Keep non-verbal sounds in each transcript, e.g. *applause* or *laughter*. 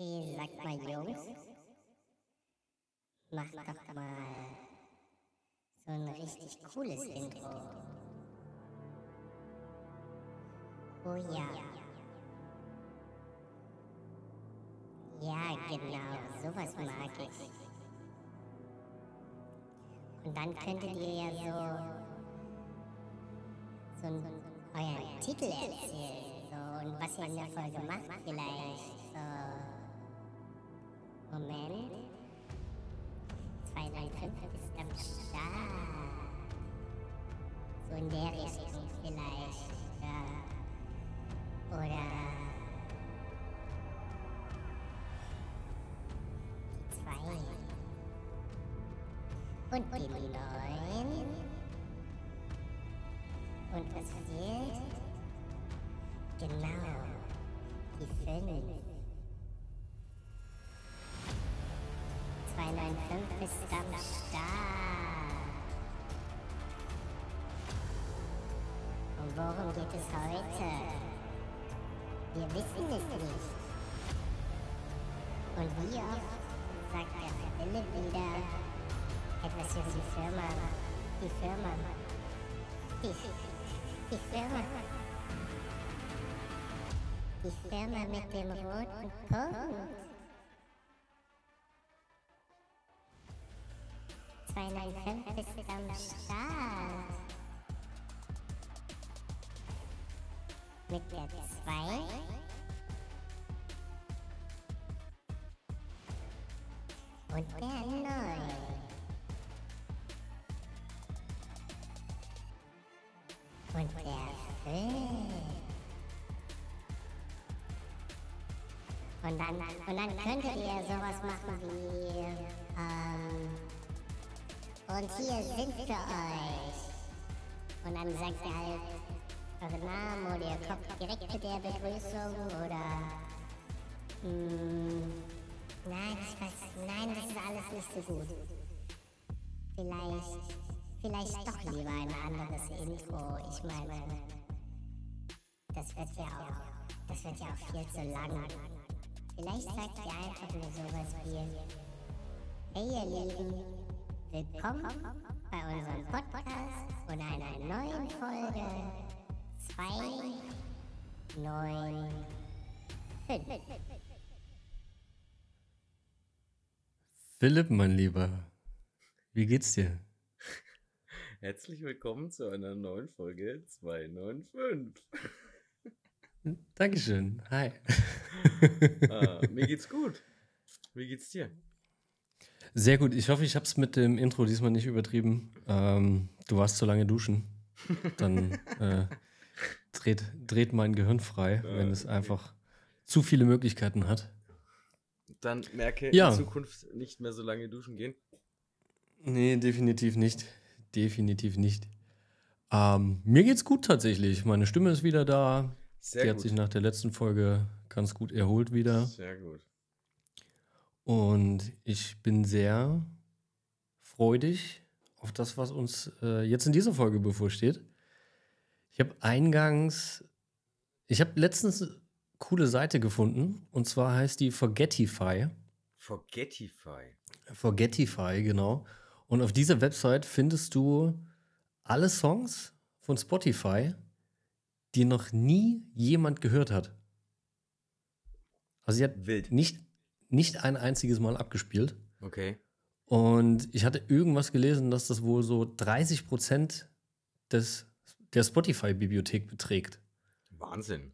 Hey, sag mal, Jungs, mach doch mal so ein richtig cooles Intro. Oh ja. Ja, genau, sowas mag ich. Und dann könntet ihr ja so, so euren Titel erzählen. So, und was ihr in der Folge macht vielleicht. So. Moment. 235 ist am Start. So in der Richtung vielleicht. Ja. Oder. Die 2. Und die 9. Und was fehlt? Genau. Die 5. Help ist dann da. Und worum geht es heute? Wir wissen es nicht. Und wie oft sagt der Wille wieder etwas über die Firma. Die Firma. Die, die Firma. Die Firma mit dem roten Punkt. 295 ist am Start. Mit der 2. Und der 9. Und der 5. Und dann, und dann könntet ihr sowas machen wie, und hier sind wir euch. Und dann sagt er halt euren Namen oder ihr kommt direkt mit der Begrüßung oder. Mh, hm, nein, ich weiß, nein, das ist alles nicht so gut. Vielleicht, vielleicht doch lieber ein anderes Intro. Ich meine, das wird ja auch, das wird ja auch viel zu lang. Vielleicht sagt ihr einfach nur sowas wie, hey ihr Lieben, Willkommen bei unserem Podcast und einer neuen Folge 295. Philipp, mein Lieber, wie geht's dir? Herzlich willkommen zu einer neuen Folge 295. Dankeschön. Hi. ah, mir geht's gut. Wie geht's dir? Sehr gut. Ich hoffe, ich habe es mit dem Intro diesmal nicht übertrieben. Ähm, du warst zu lange duschen. Dann *laughs* äh, dreht, dreht mein Gehirn frei, ja, wenn es einfach zu viele Möglichkeiten hat. Dann merke ja. in Zukunft nicht mehr so lange duschen gehen. Nee, definitiv nicht. Definitiv nicht. Ähm, mir geht's gut tatsächlich. Meine Stimme ist wieder da. Sehr Die gut. hat sich nach der letzten Folge ganz gut erholt wieder. Sehr gut. Und ich bin sehr freudig auf das, was uns äh, jetzt in dieser Folge bevorsteht. Ich habe eingangs, ich habe letztens eine coole Seite gefunden und zwar heißt die Forgetify. Forgetify. Forgetify, genau. Und auf dieser Website findest du alle Songs von Spotify, die noch nie jemand gehört hat. Also sie hat Wild. nicht nicht ein einziges Mal abgespielt. Okay. Und ich hatte irgendwas gelesen, dass das wohl so 30 Prozent des, der Spotify-Bibliothek beträgt. Wahnsinn.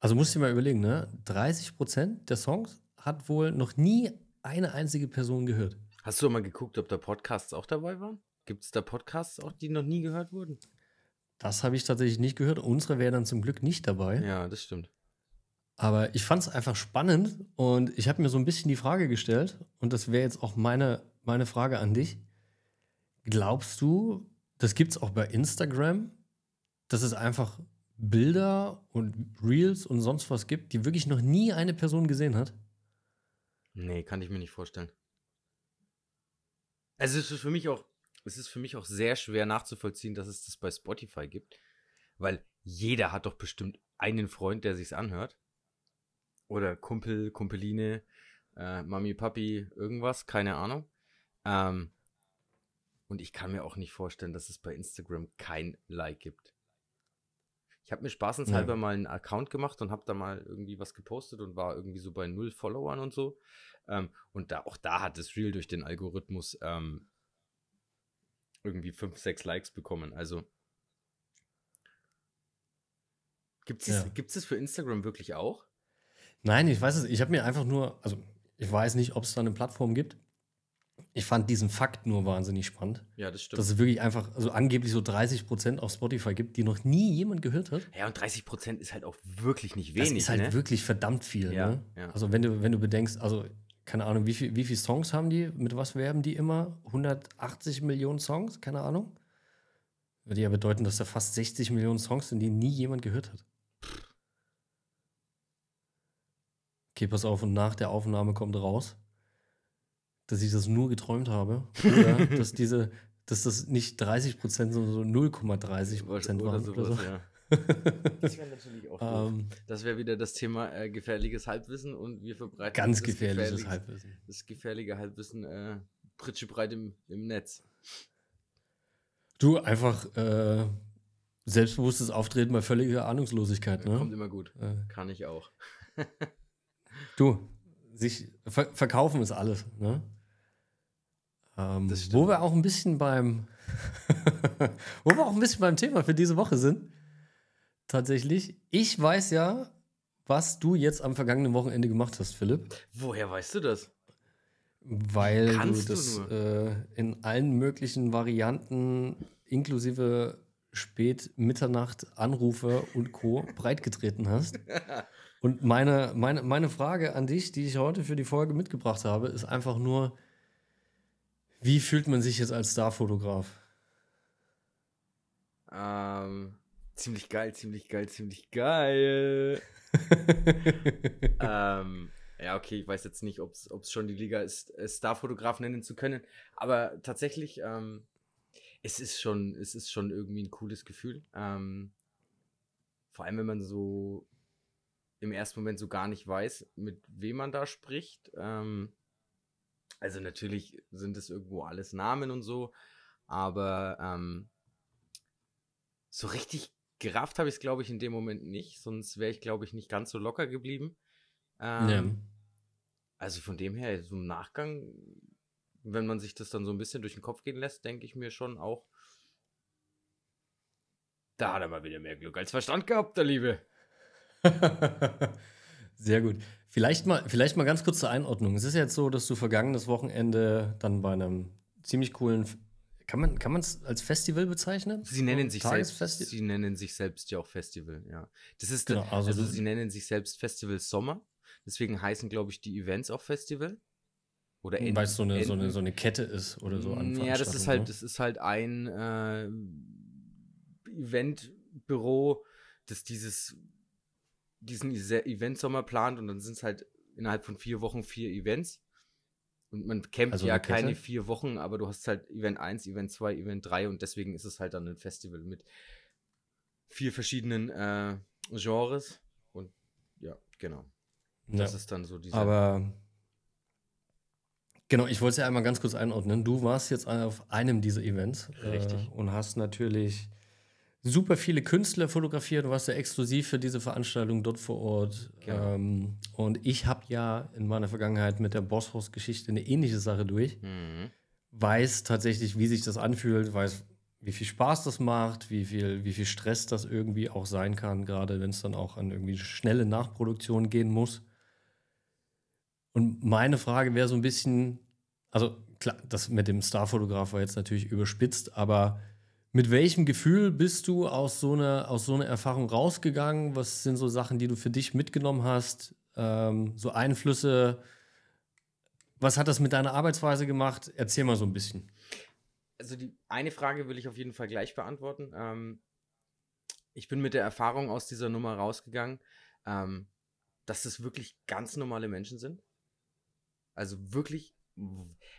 Also musst du dir mal überlegen, ne? 30 Prozent der Songs hat wohl noch nie eine einzige Person gehört. Hast du mal geguckt, ob da Podcasts auch dabei waren? Gibt es da Podcasts auch, die noch nie gehört wurden? Das habe ich tatsächlich nicht gehört. Unsere wäre dann zum Glück nicht dabei. Ja, das stimmt. Aber ich fand es einfach spannend und ich habe mir so ein bisschen die Frage gestellt, und das wäre jetzt auch meine, meine Frage an dich. Glaubst du, das gibt es auch bei Instagram, dass es einfach Bilder und Reels und sonst was gibt, die wirklich noch nie eine Person gesehen hat? Nee, kann ich mir nicht vorstellen. Also es ist für mich auch, es ist für mich auch sehr schwer nachzuvollziehen, dass es das bei Spotify gibt, weil jeder hat doch bestimmt einen Freund, der sich's anhört. Oder Kumpel, Kumpeline, äh, Mami, Papi, irgendwas, keine Ahnung. Ähm, und ich kann mir auch nicht vorstellen, dass es bei Instagram kein Like gibt. Ich habe mir spaßenshalber Ja. mal einen Account gemacht und habe da mal irgendwie was gepostet und war irgendwie so bei null Followern und so. Ähm, und da auch da hat das Reel durch den Algorithmus ähm, irgendwie fünf, sechs Likes bekommen. Also gibt es Ja. gibt's das für Instagram wirklich auch? Nein, ich weiß es. Ich habe mir einfach nur, also ich weiß nicht, ob es da eine Plattform gibt. Ich fand diesen Fakt nur wahnsinnig spannend, Ja, das stimmt. dass es wirklich einfach, also angeblich so 30 Prozent auf Spotify gibt, die noch nie jemand gehört hat. ja, und 30 Prozent ist halt auch wirklich nicht Das wenig. ist halt ne? wirklich verdammt viel. Ja, ne? ja. Also wenn du, wenn du bedenkst, also keine Ahnung, wie, viel, wie viele Songs haben die? Mit was werben die immer? 180 Millionen Songs? Keine Ahnung. Würde ja bedeuten, dass da fast 60 Millionen Songs sind, die nie jemand gehört hat. Okay, pass auf, und nach der Aufnahme kommt raus, dass ich das nur geträumt habe. *laughs* Oder dass diese, dass das nicht 30 Prozent, sondern so 0,30 Prozent oder waren. sowas, Oder so. ja. *laughs* Das wäre natürlich auch doof. Ähm, Das wäre wieder das Thema äh, gefährliches Halbwissen und wir verbreiten ganz das gefährliches gefährliche- Halbwissen. Das gefährliche Halbwissen äh, pritschebreit im, im Netz. Du, einfach äh, selbstbewusstes Auftreten bei völliger Ahnungslosigkeit, Kommt ne? immer gut. Äh, Kann ich auch. *laughs* du, sich ver verkaufen ist alles, ne? Ähm, wo wir auch ein bisschen beim *laughs* wo wir auch ein bisschen beim Thema für diese Woche sind. Tatsächlich. Ich weiß ja, was du jetzt am vergangenen Wochenende gemacht hast, Philipp. Woher weißt du das? Weil Kannst du du das nur? äh, in allen möglichen Varianten inklusive spät Mitternacht Anrufe und Co. breitgetreten hast. *laughs* Und meine, meine, meine Frage an dich, die ich heute für die Folge mitgebracht habe, ist einfach nur, wie fühlt man sich jetzt als Starfotograf? Ähm, ziemlich geil, ziemlich geil, ziemlich geil. *laughs* ähm, ja, okay, ich weiß jetzt nicht, ob es schon die Liga ist, äh, Starfotograf nennen zu können, aber tatsächlich, ähm, es ist schon, es ist schon irgendwie ein cooles Gefühl. Ähm, vor allem, wenn man so im ersten Moment so gar nicht weiß, mit wem man da spricht. Ähm, also natürlich sind es irgendwo alles Namen und so, aber ähm, so richtig gerafft habe ich es, glaube ich, in dem Moment nicht, sonst wäre ich, glaube ich, nicht ganz so locker geblieben. Ähm, Ja. Also von dem her, so im Nachgang, wenn man sich das dann so ein bisschen durch den Kopf gehen lässt, denke ich mir schon auch, da hat er mal wieder mehr Glück als Verstand gehabt, der Liebe. *laughs* Sehr gut. Vielleicht mal, vielleicht mal ganz kurz zur Einordnung. Es ist jetzt so, dass du vergangenes Wochenende dann bei einem ziemlich coolen, kann man kann es als Festival bezeichnen? Sie nennen sich selbst, sie nennen sich selbst ja auch Festival, ja. Das ist, Genau, also, also- sie nennen sich selbst Festival Sommer, deswegen heißen, glaube ich, die Events auch Festival. Oder Weil es so eine, so, eine, so eine Kette ist oder so an Ja, das ist halt, ne? das ist halt ein äh, Eventbüro, das dieses diesen Event-Sommer plant und dann sind es halt innerhalb von vier Wochen vier Events. Und man campt Also ja keine vier Wochen, aber du hast halt Event 1, Event 2, Event 3 und deswegen ist es halt dann ein Festival mit vier verschiedenen äh, Genres. Und ja, genau. Das Ja. ist dann so diese. Aber genau, ich wollte es ja einmal ganz kurz einordnen. Du warst jetzt auf einem dieser Events Richtig. Äh, und hast natürlich super viele Künstler fotografiert. Du warst ja exklusiv für diese Veranstaltung dort vor Ort. Genau. Ähm, und ich habe ja in meiner Vergangenheit mit der Bosshaus-Geschichte eine ähnliche Sache durch. Mhm. Weiß tatsächlich, wie sich das anfühlt, weiß, wie viel Spaß das macht, wie viel, wie viel Stress das irgendwie auch sein kann, gerade wenn es dann auch an irgendwie schnelle Nachproduktion gehen muss. Und meine Frage wäre so ein bisschen, also klar, das mit dem Starfotograf war jetzt natürlich überspitzt, aber mit welchem Gefühl bist du aus so einer, aus so einer Erfahrung rausgegangen? Was sind so Sachen, die du für dich mitgenommen hast? Ähm, so Einflüsse? Was hat das mit deiner Arbeitsweise gemacht? Erzähl mal so ein bisschen. also die eine Frage will ich auf jeden Fall gleich beantworten. Ähm, ich bin mit der Erfahrung aus dieser Nummer rausgegangen, ähm, dass es wirklich ganz normale Menschen sind. Also wirklich,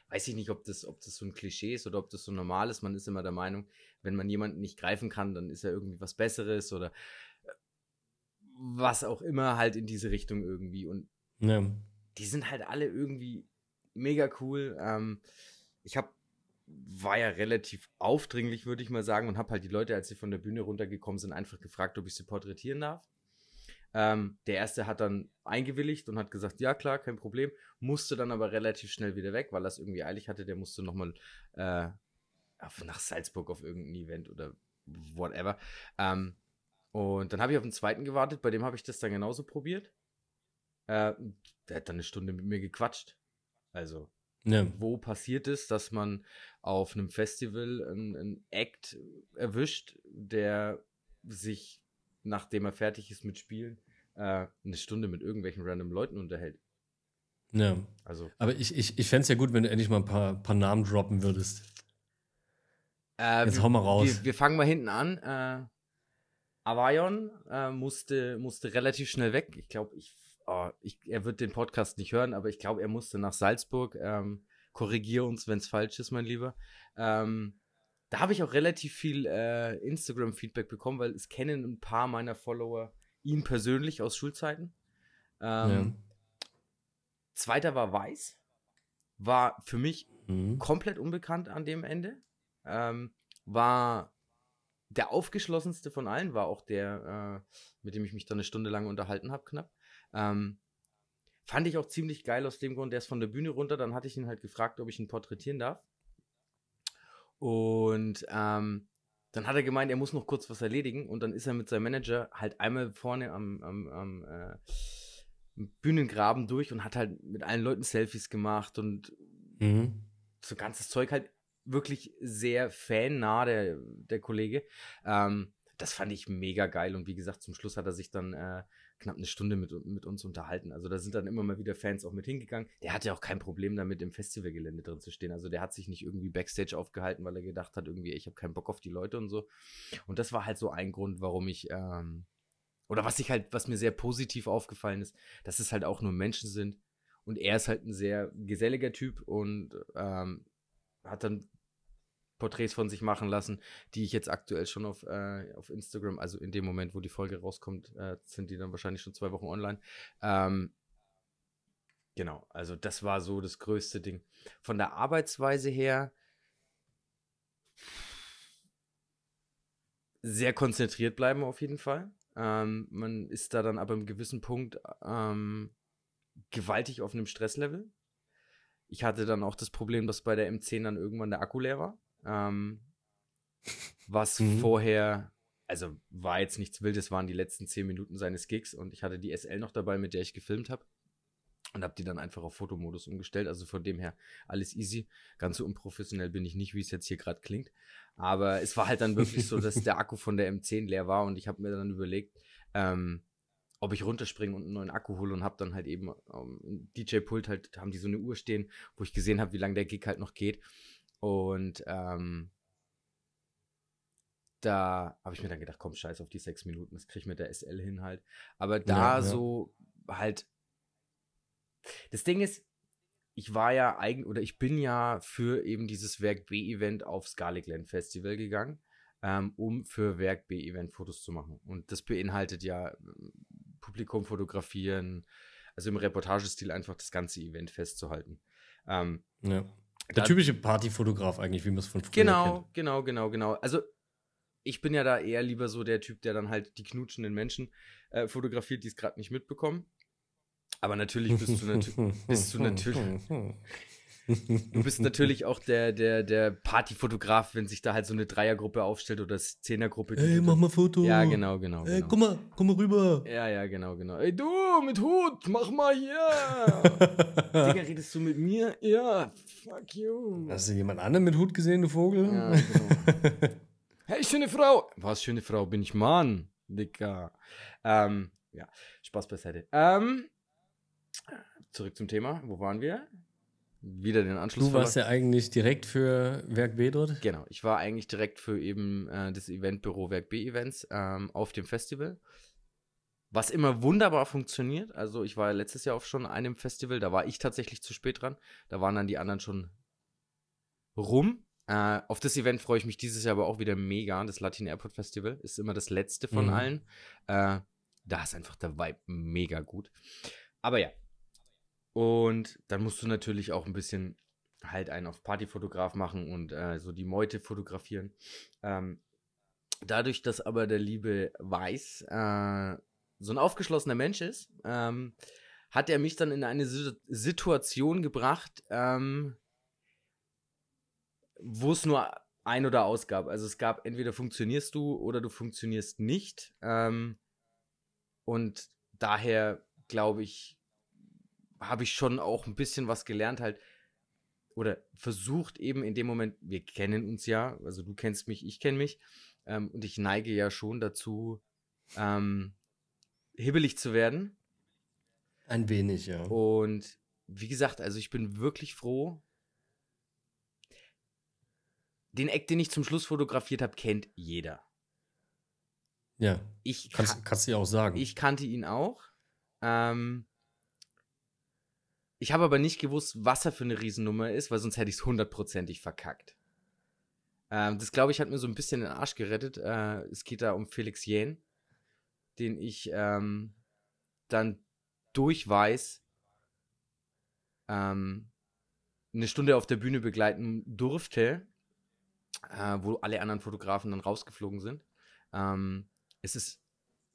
weiß ich nicht, ob das, ob das so ein Klischee ist oder ob das so normal ist. Man ist immer der Meinung, wenn man jemanden nicht greifen kann, dann ist er irgendwie was Besseres oder äh, was auch immer halt in diese Richtung irgendwie. Und Ja. die sind halt alle irgendwie mega cool. Ähm, ich habe war ja relativ aufdringlich, würde ich mal sagen, und habe halt die Leute, als sie von der Bühne runtergekommen sind, einfach gefragt, ob ich sie porträtieren darf. Ähm, der erste hat dann eingewilligt und hat gesagt, ja klar, kein Problem, musste dann aber relativ schnell wieder weg, weil er es irgendwie eilig hatte. Der musste nochmal äh, nach Salzburg auf irgendein Event oder whatever. Ähm, und dann habe ich auf den zweiten gewartet, bei dem habe ich das dann genauso probiert. Äh, der hat dann eine Stunde mit mir gequatscht. Also, Ja. wo passiert es, dass man auf einem Festival einen, einen Act erwischt, der sich, nachdem er fertig ist mit Spielen, äh, eine Stunde mit irgendwelchen random Leuten unterhält. ja. Also, Aber ich, ich, ich fände es ja gut, wenn du endlich mal ein paar, paar Namen droppen würdest. äh, Jetzt wir- hau mal raus. Wir, wir fangen mal hinten an. Äh, Avayon äh, musste, musste relativ schnell weg. Ich glaube, ich, oh, ich, er wird den Podcast nicht hören, aber ich glaube, er musste nach Salzburg. Ähm, korrigier uns, wenn es falsch ist, mein Lieber. Ähm, da habe ich auch relativ viel äh, Instagram-Feedback bekommen, weil es kennen ein paar meiner Follower ihn persönlich aus Schulzeiten. Ähm, Zweiter war Weiß. War für mich ja. Mhm. komplett unbekannt an dem Ende. Ähm, war der aufgeschlossenste von allen, war auch der, äh, mit dem ich mich dann eine Stunde lang unterhalten habe, knapp. Ähm, fand ich auch ziemlich geil aus dem Grund, der ist von der Bühne runter, dann hatte ich ihn halt gefragt, ob ich ihn porträtieren darf. Und ähm, dann hat er gemeint, er muss noch kurz was erledigen und dann ist er mit seinem Manager halt einmal vorne am, am, am äh, Bühnengraben durch und hat halt mit allen Leuten Selfies gemacht und Mhm. so ganzes Zeug halt wirklich sehr fannah, der, der Kollege. Ähm, das fand ich mega geil und wie gesagt, zum Schluss hat er sich dann äh, knapp eine Stunde mit, mit uns unterhalten. Also da sind dann immer mal wieder Fans auch mit hingegangen. Der hatte auch kein Problem damit, im Festivalgelände drin zu stehen. Also der hat sich nicht irgendwie Backstage aufgehalten, weil er gedacht hat, irgendwie, ich habe keinen Bock auf die Leute und so. Und das war halt so ein Grund, warum ich, ähm, oder was ich halt, was mir sehr positiv aufgefallen ist, dass es halt auch nur Menschen sind. Und er ist halt ein sehr geselliger Typ und ähm, hat dann Porträts von sich machen lassen, die ich jetzt aktuell schon auf, äh, auf Instagram, also in dem Moment, wo die Folge rauskommt, äh, sind die dann wahrscheinlich schon zwei Wochen online. Ähm, genau, also das war so das größte Ding. Von der Arbeitsweise her sehr konzentriert bleiben auf jeden Fall. Ähm, man ist da dann aber im gewissen Punkt ähm, gewaltig auf einem Stresslevel. Ich hatte dann auch das Problem, dass bei der M10 dann irgendwann der Akku leer war. Ähm, was Mhm. vorher, also war jetzt nichts Wildes, waren die letzten 10 Minuten seines Gigs und ich hatte die SL noch dabei, mit der ich gefilmt habe. Und habe die dann einfach auf Fotomodus umgestellt. Also von dem her alles easy. Ganz so unprofessionell bin ich nicht, wie es jetzt hier gerade klingt. Aber es war halt dann wirklich so, dass der *laughs* Akku von der M10 leer war und ich habe mir dann überlegt, ähm, ob ich runterspringe und einen neuen Akku hole und habe dann halt eben ähm, im DJ-Pult halt, haben die so eine Uhr stehen, wo ich gesehen habe, wie lange der Gig halt noch geht. Und ähm, da habe ich mir dann gedacht, komm, scheiß auf die sechs Minuten, das krieg ich mit der SL hin halt. Aber da Ja, ja. so halt. Das Ding ist, ich war ja eigentlich, oder ich bin ja für eben dieses Werk B-Event aufs Garlicland Festival gegangen, ähm, um für Werk B-Event Fotos zu machen. Und das beinhaltet ja ähm, Publikum fotografieren, also im Reportagestil einfach das ganze Event festzuhalten. Ähm, Ja. Der typische Partyfotograf eigentlich, wie man es von früher Genau, kennt. genau, genau, genau. Also ich bin ja da eher lieber so der Typ, der dann halt die knutschenden Menschen äh, fotografiert, die es gerade nicht mitbekommen. Aber natürlich bist du, natü *laughs* bist du natürlich, *laughs* du bist natürlich auch der, der, der Partyfotograf, wenn sich da halt so eine Dreiergruppe aufstellt oder Zehnergruppe. Ey, mach mal Foto. Ja, genau, genau. Ey, genau. guck mal, komm mal rüber. Ja, ja, genau, genau. Ey, du mit Hut, mach mal hier. *laughs* Digga, redest du mit mir? Ja, fuck you. Hast du jemand anderen mit Hut gesehen, du Vogel? Ja, *laughs* genau. hey, schöne Frau. Was, schöne Frau? Bin ich Mann, Dicker. Ähm, ja, Spaß beiseite. Ähm, zurück zum Thema. Wo waren wir? Wieder den Anschluss. Du warst verloren. ja eigentlich direkt für Werk B dort. Genau, ich war eigentlich direkt für eben äh, das Eventbüro Werk B Events ähm, auf dem Festival. Was immer wunderbar funktioniert. Also ich war letztes Jahr auf schon einem Festival, da war ich tatsächlich zu spät dran. Da waren dann die anderen schon rum. Äh, auf das Event freue ich mich dieses Jahr aber auch wieder mega. Das Latin Airport Festival ist immer das letzte von Mhm. allen. Äh, da ist einfach der Vibe mega gut. Aber ja. Und dann musst du natürlich auch ein bisschen halt einen auf Partyfotograf machen und äh, so die Meute fotografieren. Ähm, dadurch, dass aber der liebe Weiß äh, so ein aufgeschlossener Mensch ist, ähm, hat er mich dann in eine Situation gebracht, ähm, wo es nur ein oder ausgab. Also es gab entweder funktionierst du oder du funktionierst nicht. Ähm, und daher glaube ich, habe ich schon auch ein bisschen was gelernt, halt, oder versucht eben in dem Moment, wir kennen uns ja, also du kennst mich, ich kenne mich, ähm, und ich neige ja schon dazu, ähm, hibbelig zu werden. Ein wenig, ja. Und wie gesagt, also ich bin wirklich froh. Den Eck, den ich zum Schluss fotografiert habe, kennt jeder. Ja. Ich kannst, kannst du ja auch sagen. Ich kannte ihn auch. Ähm, ich habe aber nicht gewusst, was er für eine Riesennummer ist, weil sonst hätte ich es hundertprozentig verkackt. Ähm, das, glaube ich, hat mir so ein bisschen den Arsch gerettet. Äh, es geht da um Felix Jähn, den ich ähm, dann durch Weiß ähm, eine Stunde auf der Bühne begleiten durfte, äh, wo alle anderen Fotografen dann rausgeflogen sind. Ähm, es ist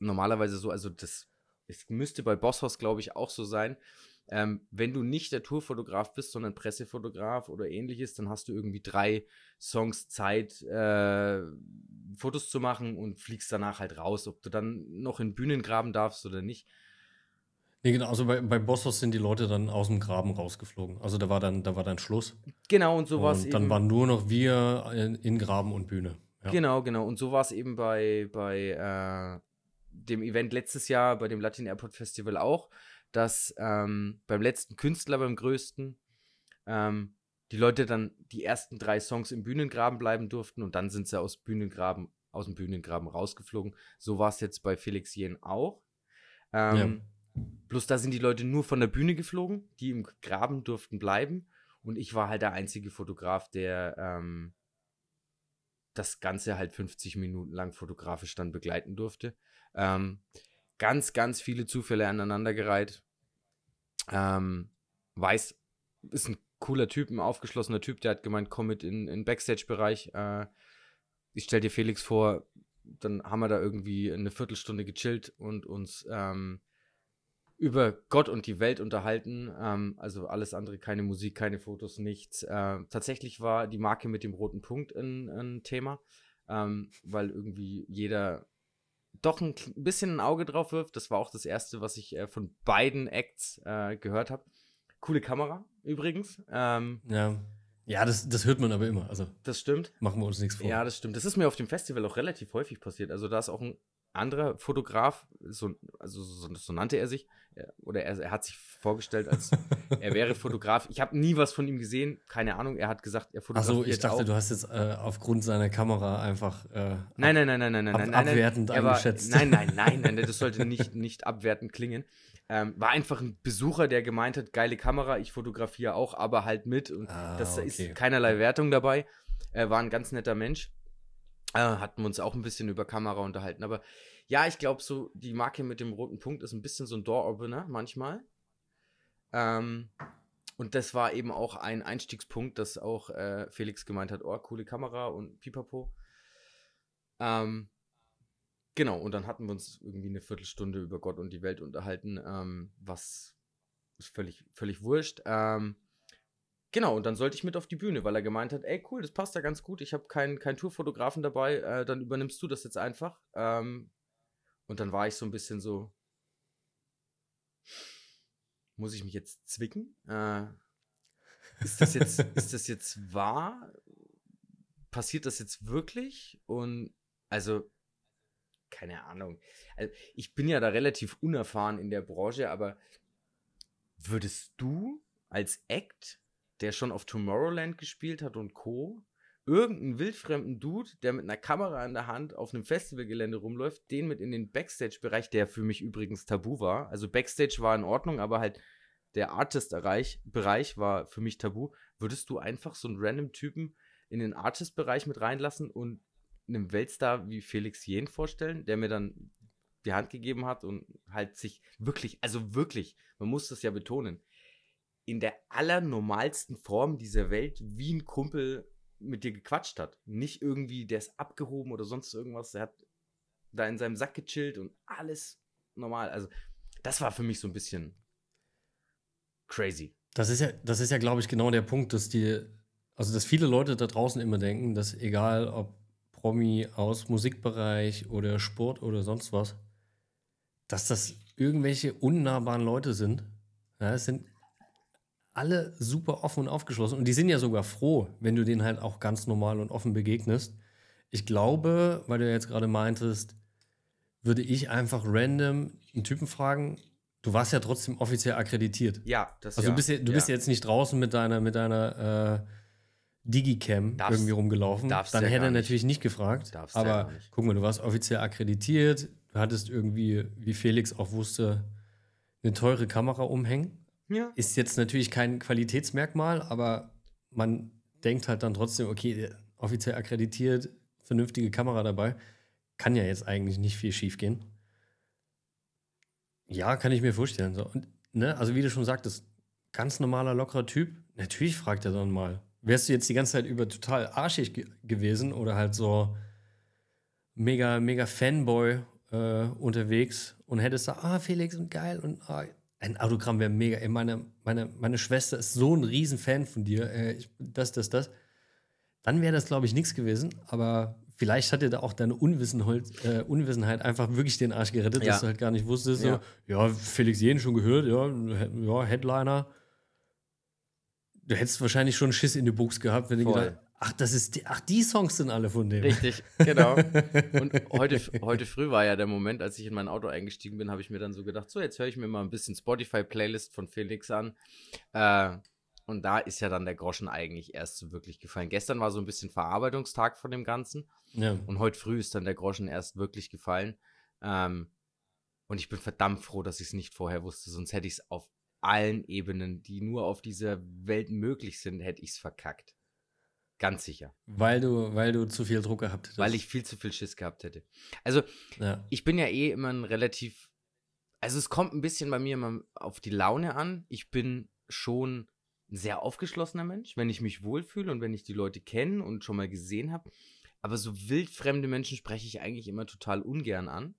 normalerweise so, also das es müsste bei Bosshaus, glaube ich, auch so sein. Ähm, wenn du nicht der Tourfotograf bist, sondern Pressefotograf oder ähnliches, dann hast du irgendwie drei Songs Zeit, äh, Fotos zu machen und fliegst danach halt raus. Ob du dann noch in Bühnen graben darfst oder nicht, Nee, genau, also bei, bei Bossos sind die Leute dann aus dem Graben rausgeflogen. Also da war dann, da war dann Schluss. Genau, und so war es eben. Dann waren nur noch wir in, in Graben und Bühne. Ja. Genau, genau. Und so war es eben bei, bei äh, dem Event letztes Jahr, bei dem Latin Airport Festival auch, dass ähm, beim letzten Künstler, beim größten, ähm, die Leute dann die ersten drei Songs im Bühnengraben bleiben durften und dann sind sie aus Bühnengraben, aus dem Bühnengraben rausgeflogen. So war es jetzt bei Felix Jen auch. Ähm, ja Bloß da sind die Leute nur von der Bühne geflogen, die im Graben durften bleiben. Und ich war halt der einzige Fotograf, der ähm, das Ganze halt 50 Minuten lang fotografisch dann begleiten durfte. Ähm, ganz, ganz viele Zufälle aneinandergereiht. Ähm, Weiß ist ein cooler Typ, ein aufgeschlossener Typ, der hat gemeint, komm mit in den Backstage-Bereich. Äh, ich stell dir Felix vor, dann haben wir da irgendwie eine Viertelstunde gechillt und uns ähm, über Gott und die Welt unterhalten. Ähm, also alles andere, keine Musik, keine Fotos, nichts. Äh, tatsächlich war die Marke mit dem roten Punkt ein, ein Thema, ähm, weil irgendwie jeder doch ein bisschen ein Auge drauf wirft. Das war auch das erste, was ich äh, von beiden Acts äh, gehört habe. Coole Kamera übrigens. Ähm, ja. Ja, das, das hört man aber immer. Also, das stimmt. Machen wir uns nichts vor. Ja, das stimmt. Das ist mir auf dem Festival auch relativ häufig passiert. Also, da ist auch ein anderer Fotograf, so, also so, so nannte er sich, oder er, er, hat sich vorgestellt, als *laughs* er wäre Fotograf. Ich habe nie was von ihm gesehen, keine Ahnung. Er hat gesagt, er fotografiert. Achso, ich dachte, auch. du hast jetzt äh, aufgrund seiner Kamera einfach äh, nein, nein, nein, nein, nein, ab, nein, nein, abwertend nein, eingeschätzt. War, nein, *laughs* nein, nein, nein, das sollte nicht, nicht abwertend klingen. Ähm, war einfach ein Besucher, der gemeint hat, geile Kamera, ich fotografiere auch, aber halt mit. Und ah, das okay. ist keinerlei Wertung dabei. Er war ein ganz netter Mensch. Äh, hatten wir uns auch ein bisschen über Kamera unterhalten. Aber ja, ich glaube, so die Marke mit dem roten Punkt ist ein bisschen so ein Door-Opener manchmal. Ähm, und das war eben auch ein Einstiegspunkt, dass auch äh, Felix gemeint hat, oh, coole Kamera und pipapo. Ähm, genau, und dann hatten wir uns irgendwie eine Viertelstunde über Gott und die Welt unterhalten, ähm, was ist völlig, völlig wurscht. Ähm, genau, und dann sollte ich mit auf die Bühne, weil er gemeint hat, ey, cool, das passt ja ganz gut, ich habe keinen kein Tourfotografen dabei, äh, dann übernimmst du das jetzt einfach. Ähm, und dann war ich so ein bisschen so, muss ich mich jetzt zwicken? Äh, ist, das jetzt, *laughs* ist das jetzt wahr? Passiert das jetzt wirklich? Und also, keine Ahnung. Also, ich bin ja da relativ unerfahren in der Branche, aber würdest du als Act, der schon auf Tomorrowland gespielt hat und Co., irgendeinen wildfremden Dude, der mit einer Kamera in der Hand auf einem Festivalgelände rumläuft, den mit in den Backstage-Bereich, der für mich übrigens tabu war. Also Backstage war in Ordnung, aber halt der Artist-Bereich war für mich tabu. Würdest du einfach so einen random Typen in den Artist-Bereich mit reinlassen und einem Weltstar wie Felix Jen vorstellen, der mir dann die Hand gegeben hat und halt sich wirklich, also wirklich, man muss das ja betonen, in der allernormalsten Form dieser Welt wie ein Kumpel mit dir gequatscht hat. Nicht irgendwie, der ist abgehoben oder sonst irgendwas. Der hat da in seinem Sack gechillt und alles normal. Also, das war für mich so ein bisschen crazy. Das ist ja, das ist ja, glaube ich, genau der Punkt, dass die, also dass viele Leute da draußen immer denken, dass egal ob Promi aus Musikbereich oder Sport oder sonst was, dass das irgendwelche unnahbaren Leute sind. Ja, es sind alle super offen und aufgeschlossen und die sind ja sogar froh, wenn du denen halt auch ganz normal und offen begegnest. Ich glaube, weil du ja jetzt gerade meintest, würde ich einfach random einen Typen fragen, du warst ja trotzdem offiziell akkreditiert. Ja, das Also ja. du bist, ja, du bist ja. jetzt nicht draußen mit deiner, mit deiner äh, Digicam Darfst- irgendwie rumgelaufen. darfst Dann ja hätte er nicht. natürlich nicht gefragt. Darfst ja aber nicht. guck mal, du warst offiziell akkreditiert. Du hattest irgendwie, wie Felix auch wusste, eine teure Kamera umhängen. Ja. Ist jetzt natürlich kein Qualitätsmerkmal, aber man denkt halt dann trotzdem, okay, offiziell akkreditiert, vernünftige Kamera dabei. Kann ja jetzt eigentlich nicht viel schief gehen. Ja, kann ich mir vorstellen. So. Und, ne, also wie du schon sagtest, ganz normaler, lockerer Typ. Natürlich fragt er dann mal. Wärst du jetzt die ganze Zeit über total arschig ge gewesen oder halt so mega, mega Fanboy äh, unterwegs und hättest da, ah, Felix und geil und ah, ein Autogramm wäre mega. Ey, meine, meine, meine Schwester ist so ein Riesenfan von dir. Äh, ich, das, das, das. Dann wäre das, glaube ich, nichts gewesen. Aber vielleicht hat dir da auch deine Unwissenheit, äh, Unwissenheit einfach wirklich den Arsch gerettet, Ja. dass du halt gar nicht wusstest. Ja. So, ja, Felix jeden schon gehört, ja, ja, Headliner. Du hättest wahrscheinlich schon Schiss in die Buchs gehabt, wenn du Voll. gedacht ach, das ist die, ach, die Songs sind alle von dem. Richtig, genau. *laughs* Und heute, heute früh war ja der Moment, als ich in mein Auto eingestiegen bin, habe ich mir dann so gedacht, so, jetzt höre ich mir mal ein bisschen Spotify-Playlist von Felix an. Äh, und da ist ja dann der Groschen eigentlich erst so wirklich gefallen. Gestern war so ein bisschen Verarbeitungstag von dem Ganzen. Ja. Und heute früh ist dann der Groschen erst wirklich gefallen. Ähm, und ich bin verdammt froh, dass ich es nicht vorher wusste, sonst hätte ich es auf allen Ebenen, die nur auf dieser Welt möglich sind, hätte ich es verkackt. Ganz sicher. Weil du, weil du zu viel Druck gehabt hättest. Weil ich viel zu viel Schiss gehabt hätte. Also, Ja. ich bin ja eh immer ein relativ. Also, es kommt ein bisschen bei mir immer auf die Laune an. Ich bin schon ein sehr aufgeschlossener Mensch, wenn ich mich wohlfühle und wenn ich die Leute kenne und schon mal gesehen habe. Aber so wildfremde Menschen spreche ich eigentlich immer total ungern an.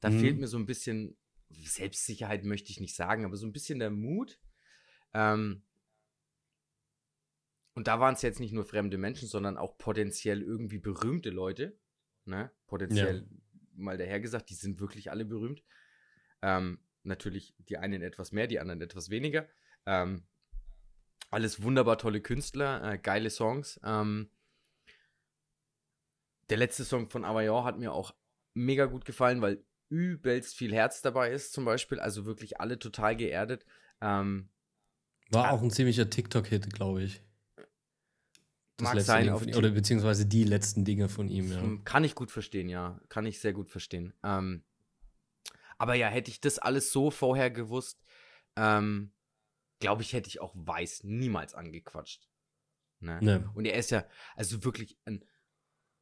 Da Mhm. fehlt mir so ein bisschen Selbstsicherheit, möchte ich nicht sagen, aber so ein bisschen der Mut. Ähm, und da waren es jetzt nicht nur fremde Menschen, sondern auch potenziell irgendwie berühmte Leute. Ne? Potenziell mal dahergesagt, die sind wirklich alle berühmt. Ähm, natürlich die einen etwas mehr, die anderen etwas weniger. Ähm, alles wunderbar tolle Künstler, äh, geile Songs. Ähm, der letzte Song von Avayor hat mir auch mega gut gefallen, weil übelst viel Herz dabei ist, zum Beispiel. Also wirklich alle total geerdet. Ähm, War auch ein ziemlicher TikTok-Hit, glaube ich. Das Mag letzte sein, Ding auf Tik- oder beziehungsweise die letzten Dinge von ihm, ja. Hm, Kann ich gut verstehen, ja. Kann ich sehr gut verstehen. Ähm, aber ja, hätte ich das alles so vorher gewusst, ähm, glaube ich, hätte ich auch Weiß niemals angequatscht. Ne? Ne. Und er ist ja also wirklich ein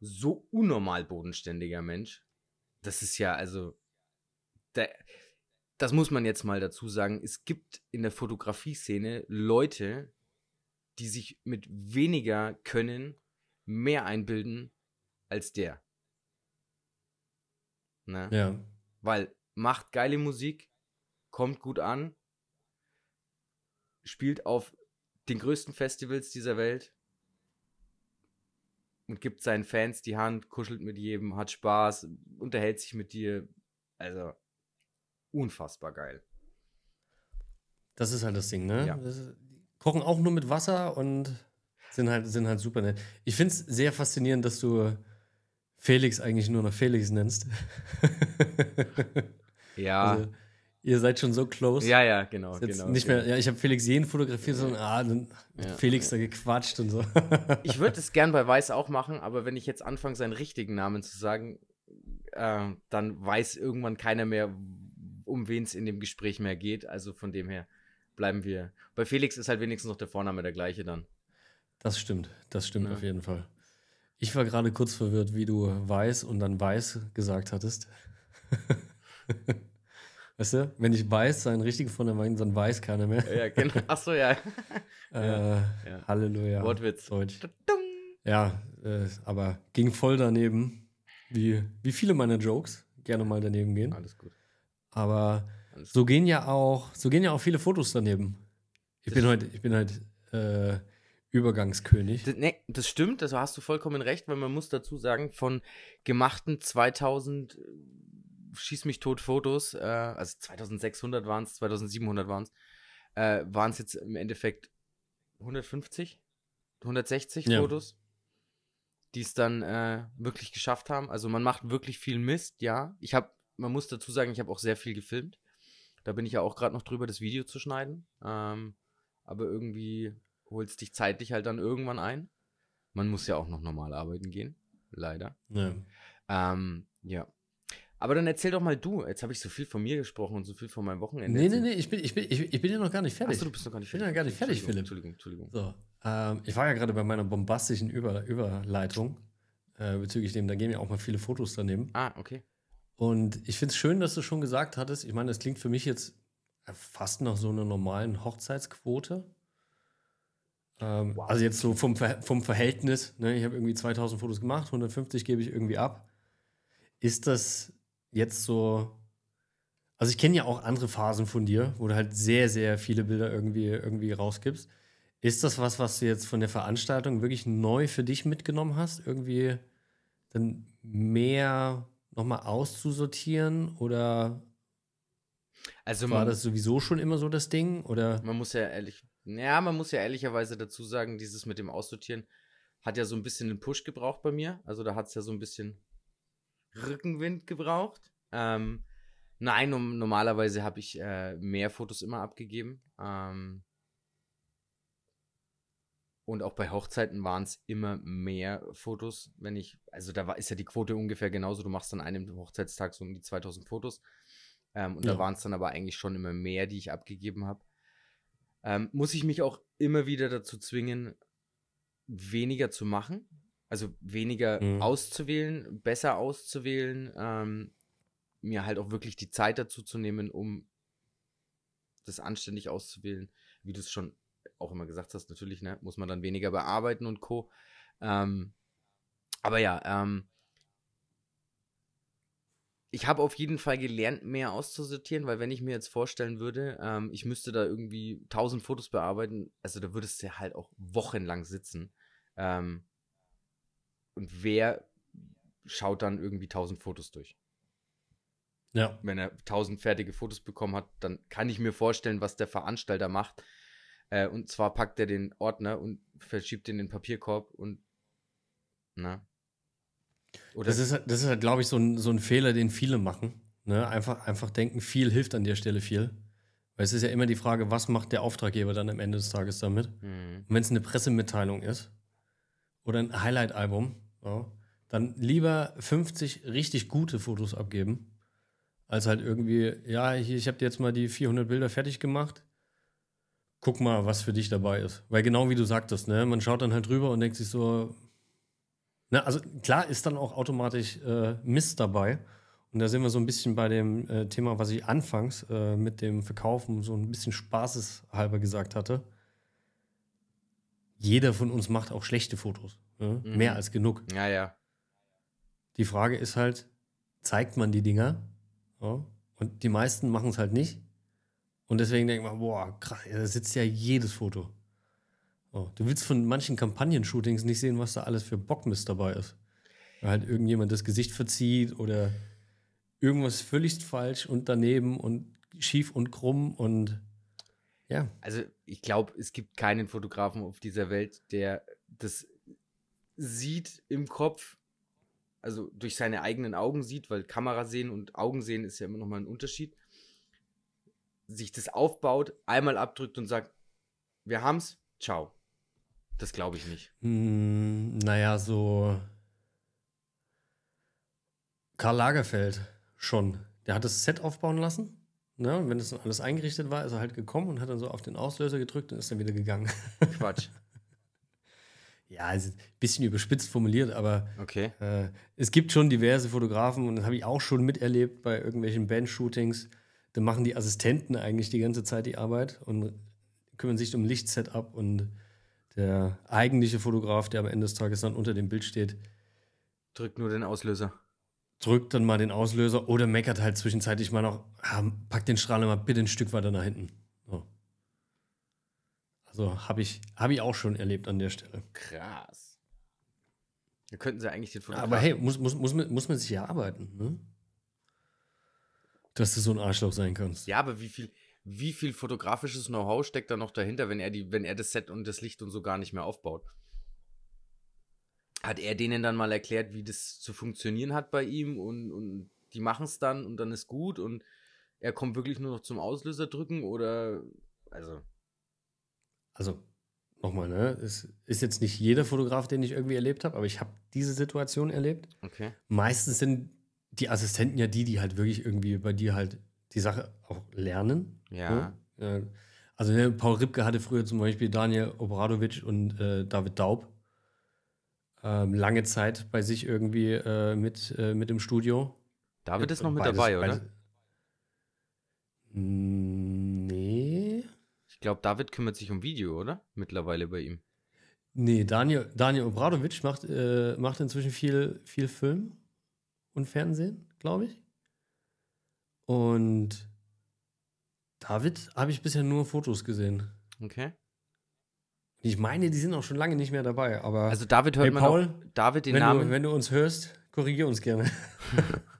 so unnormal bodenständiger Mensch. Das ist ja, also, der, das muss man jetzt mal dazu sagen. Es gibt in der Fotografie-Szene Leute, die sich mit weniger Können mehr einbilden als der. Ne? Ja. Weil macht geile Musik, kommt gut an, spielt auf den größten Festivals dieser Welt und gibt seinen Fans die Hand, kuschelt mit jedem, hat Spaß, unterhält sich mit dir. Also unfassbar geil. Das ist halt das Ding, ne? Ja. Das ist, kochen auch nur mit Wasser und sind halt, sind halt super nett. Ich finde es sehr faszinierend, dass du Felix eigentlich nur noch Felix nennst. *laughs* Ja, Also, ihr seid schon so close. ja, ja, genau. Genau nicht mehr, ja, ich habe Felix jeden fotografiert, sondern ah, dann hat Ja. Felix da gequatscht und so. *laughs* Ich würde es gern bei Weiß auch machen, aber wenn ich jetzt anfange, seinen richtigen Namen zu sagen, äh, dann weiß irgendwann keiner mehr, um wen es in dem Gespräch mehr geht. Also von dem her bleiben wir. Bei Felix ist halt wenigstens noch der Vorname der gleiche dann. Das stimmt, das stimmt Ja. auf jeden Fall. Ich war gerade kurz verwirrt, wie du weiß und dann weiß gesagt hattest. *laughs* Weißt du, wenn ich weiß, sein richtig von der Wein, dann weiß keiner mehr. Ja, genau. *laughs* Achso, ja. Äh, ja. Halleluja. Wortwitz. Deutsch. Ja, äh, aber ging voll daneben. Wie, wie viele meiner Jokes gerne mal daneben gehen. Alles gut. Aber so gehen ja auch, so gehen ja auch viele Fotos daneben. Ich Das bin heute, ich bin heute äh, Übergangskönig. Das, nee, das stimmt, also hast du vollkommen recht, weil man muss dazu sagen, von gemachten 2000 äh, schieß mich tot Fotos, äh, also 2600 waren es, 2700 waren es, äh, waren es jetzt im Endeffekt 150, 160 Ja. Fotos, die es dann äh, wirklich geschafft haben. Also man macht wirklich viel Mist, ja. Ich habe, man muss dazu sagen, ich habe auch sehr viel gefilmt. Da bin ich ja auch gerade noch drüber, das Video zu schneiden. Ähm, aber irgendwie holt es dich zeitlich halt dann irgendwann ein. Man muss ja auch noch normal arbeiten gehen, leider. Ja. Ähm, ja. Aber dann erzähl doch mal du. Jetzt habe ich so viel von mir gesprochen und so viel von meinem Wochenende. Nee, nee, nee, ich bin, ich, bin, ich, ich bin ja noch gar nicht fertig. Achso, du bist noch gar nicht Ich bin ja gar nicht fertig, Philipp. Entschuldigung, Entschuldigung. So, ähm, ich war ja gerade bei meiner bombastischen Über Überleitung äh, bezüglich dem, da gehen ja auch mal viele Fotos daneben. Ah, okay. Und ich finde es schön, dass du schon gesagt hattest, ich meine, das klingt für mich jetzt fast nach so einer normalen Hochzeitsquote. Ähm, Also jetzt so vom, Ver vom Verhältnis, ne? ich habe irgendwie 2000 Fotos gemacht, 150 gebe ich irgendwie ab. Ist das jetzt so, also ich kenne ja auch andere Phasen von dir, wo du halt sehr, sehr viele Bilder irgendwie, irgendwie rausgibst. Ist das was, was du jetzt von der Veranstaltung wirklich neu für dich mitgenommen hast? Irgendwie dann mehr nochmal auszusortieren? Oder Also war man, das sowieso schon immer so das Ding? Oder man muss ja ehrlich, ja, man muss ja ehrlicherweise dazu sagen, dieses mit dem Aussortieren hat ja so ein bisschen einen Push gebraucht bei mir. Also da hat es ja so ein bisschen Rückenwind gebraucht. Ähm, nein, um, normalerweise habe ich äh, mehr Fotos immer abgegeben. Ähm, und auch bei Hochzeiten waren es immer mehr Fotos, wenn ich, also da war, ist ja die Quote ungefähr genauso, du machst an einem Hochzeitstag so um die 2000 Fotos. Ähm, und Ja. da waren es dann aber eigentlich schon immer mehr, die ich abgegeben habe. Ähm, muss ich mich auch immer wieder dazu zwingen, weniger zu machen, also weniger Mhm. auszuwählen, besser auszuwählen, ähm, mir halt auch wirklich die Zeit dazu zu nehmen, um das anständig auszuwählen, wie du es schon auch immer gesagt hast, natürlich, ne, muss man dann weniger bearbeiten und Co. Ähm, aber ja, ähm, ich habe auf jeden Fall gelernt, mehr auszusortieren, weil wenn ich mir jetzt vorstellen würde, ähm, ich müsste da irgendwie 1000 Fotos bearbeiten, also da würdest du ja halt auch wochenlang sitzen. Ähm, und wer schaut dann irgendwie 1000 Fotos durch? ja, wenn er 1000 fertige Fotos bekommen hat, dann kann ich mir vorstellen, was der Veranstalter macht. Äh, und zwar packt er den Ordner und verschiebt den in den Papierkorb und na. Oder das ist, halt- das ist halt, glaube ich, so ein, so ein Fehler, den viele machen. Ne? Einfach, einfach denken, viel hilft an der Stelle viel. Weil es ist ja immer die Frage, was macht der Auftraggeber dann am Ende des Tages damit? Hm. Und wenn es eine Pressemitteilung ist oder ein Highlight-Album, ja, dann lieber 50 richtig gute Fotos abgeben, als halt irgendwie, ja, hier, ich habe dir jetzt mal die 400 Bilder fertig gemacht. Guck mal, was für dich dabei ist. Weil genau wie du sagtest, ne, man schaut dann halt drüber und denkt sich so, ne, also klar ist dann auch automatisch äh, Mist dabei. Und da sind wir so ein bisschen bei dem äh, Thema, was ich anfangs äh, mit dem Verkaufen so ein bisschen spaßeshalber gesagt hatte jeder von uns macht auch schlechte Fotos. Ne? Mhm. Mehr als genug. Ja, ja. Die Frage ist halt, zeigt man die Dinger? Ja? Und die meisten machen es halt nicht. Und deswegen denkt man, boah, krass, da sitzt ja jedes Foto. Oh, du willst von manchen Kampagnen-Shootings nicht sehen, was da alles für Bockmist dabei ist. Weil halt irgendjemand das Gesicht verzieht oder irgendwas völlig falsch und daneben und schief und krumm und ja. Also ich glaube, es gibt keinen Fotografen auf dieser Welt, der das sieht im Kopf, also durch seine eigenen Augen sieht, weil Kamera sehen und Augen sehen ist ja immer noch mal ein Unterschied. Sich das aufbaut, einmal abdrückt und sagt, wir haben's, ciao. Das glaube ich nicht. Hm, naja, so Karl Lagerfeld schon. Der hat das Set aufbauen lassen. Ne? Und wenn das dann alles eingerichtet war, ist er halt gekommen und hat dann so auf den Auslöser gedrückt und ist dann wieder gegangen. *laughs* Quatsch. ja, es ist ein bisschen überspitzt formuliert, aber Okay. äh, es gibt schon diverse Fotografen und das habe ich auch schon miterlebt bei irgendwelchen Band-Shootings. Da machen die Assistenten eigentlich die ganze Zeit die Arbeit und kümmern sich um Lichtsetup und der eigentliche Fotograf, der am Ende des Tages dann unter dem Bild steht, Drück nur den Auslöser. drückt dann mal den Auslöser oder meckert halt zwischenzeitlich mal noch, ah, pack den Strahler mal bitte ein Stück weiter nach hinten. So. Also habe ich, hab ich auch schon erlebt an der Stelle. Krass. Da könnten sie eigentlich den Fotografen. Aber hey, muss, muss, muss, man, muss man sich ja arbeiten, ne? Dass du so ein Arschloch sein kannst. Ja, aber wie viel, wie viel fotografisches Know-how steckt da noch dahinter, wenn er die, wenn er das Set und das Licht und so gar nicht mehr aufbaut? Hat er denen dann mal erklärt, wie das zu funktionieren hat bei ihm und, und die machen es dann und dann ist gut und er kommt wirklich nur noch zum Auslöser drücken oder also Also, nochmal, ne? Es ist jetzt nicht jeder Fotograf, den ich irgendwie erlebt habe, aber ich habe diese Situation erlebt. okay. Meistens sind die Assistenten ja die, die halt wirklich irgendwie bei dir halt die Sache auch lernen. Ja. Ne? Äh, Also ne, Paul Ripke hatte früher zum Beispiel Daniel Obradovic und äh, David Daub ähm, lange Zeit bei sich irgendwie äh, mit, äh, mit im Studio. David ist noch mit Beides- dabei, oder? beides- Mm, Nee. Ich glaube, David kümmert sich um Video, oder? Mittlerweile bei ihm. Nee, Daniel, Daniel Obradovic macht, äh, macht inzwischen viel, viel Film und Fernsehen, glaube ich. Und David habe ich bisher nur Fotos gesehen. Okay. Ich meine, die sind auch schon lange nicht mehr dabei, aber Also David hört Hey, man Paul, auch, David den wenn, Namen. du, wenn du uns hörst, korrigier uns gerne. *laughs*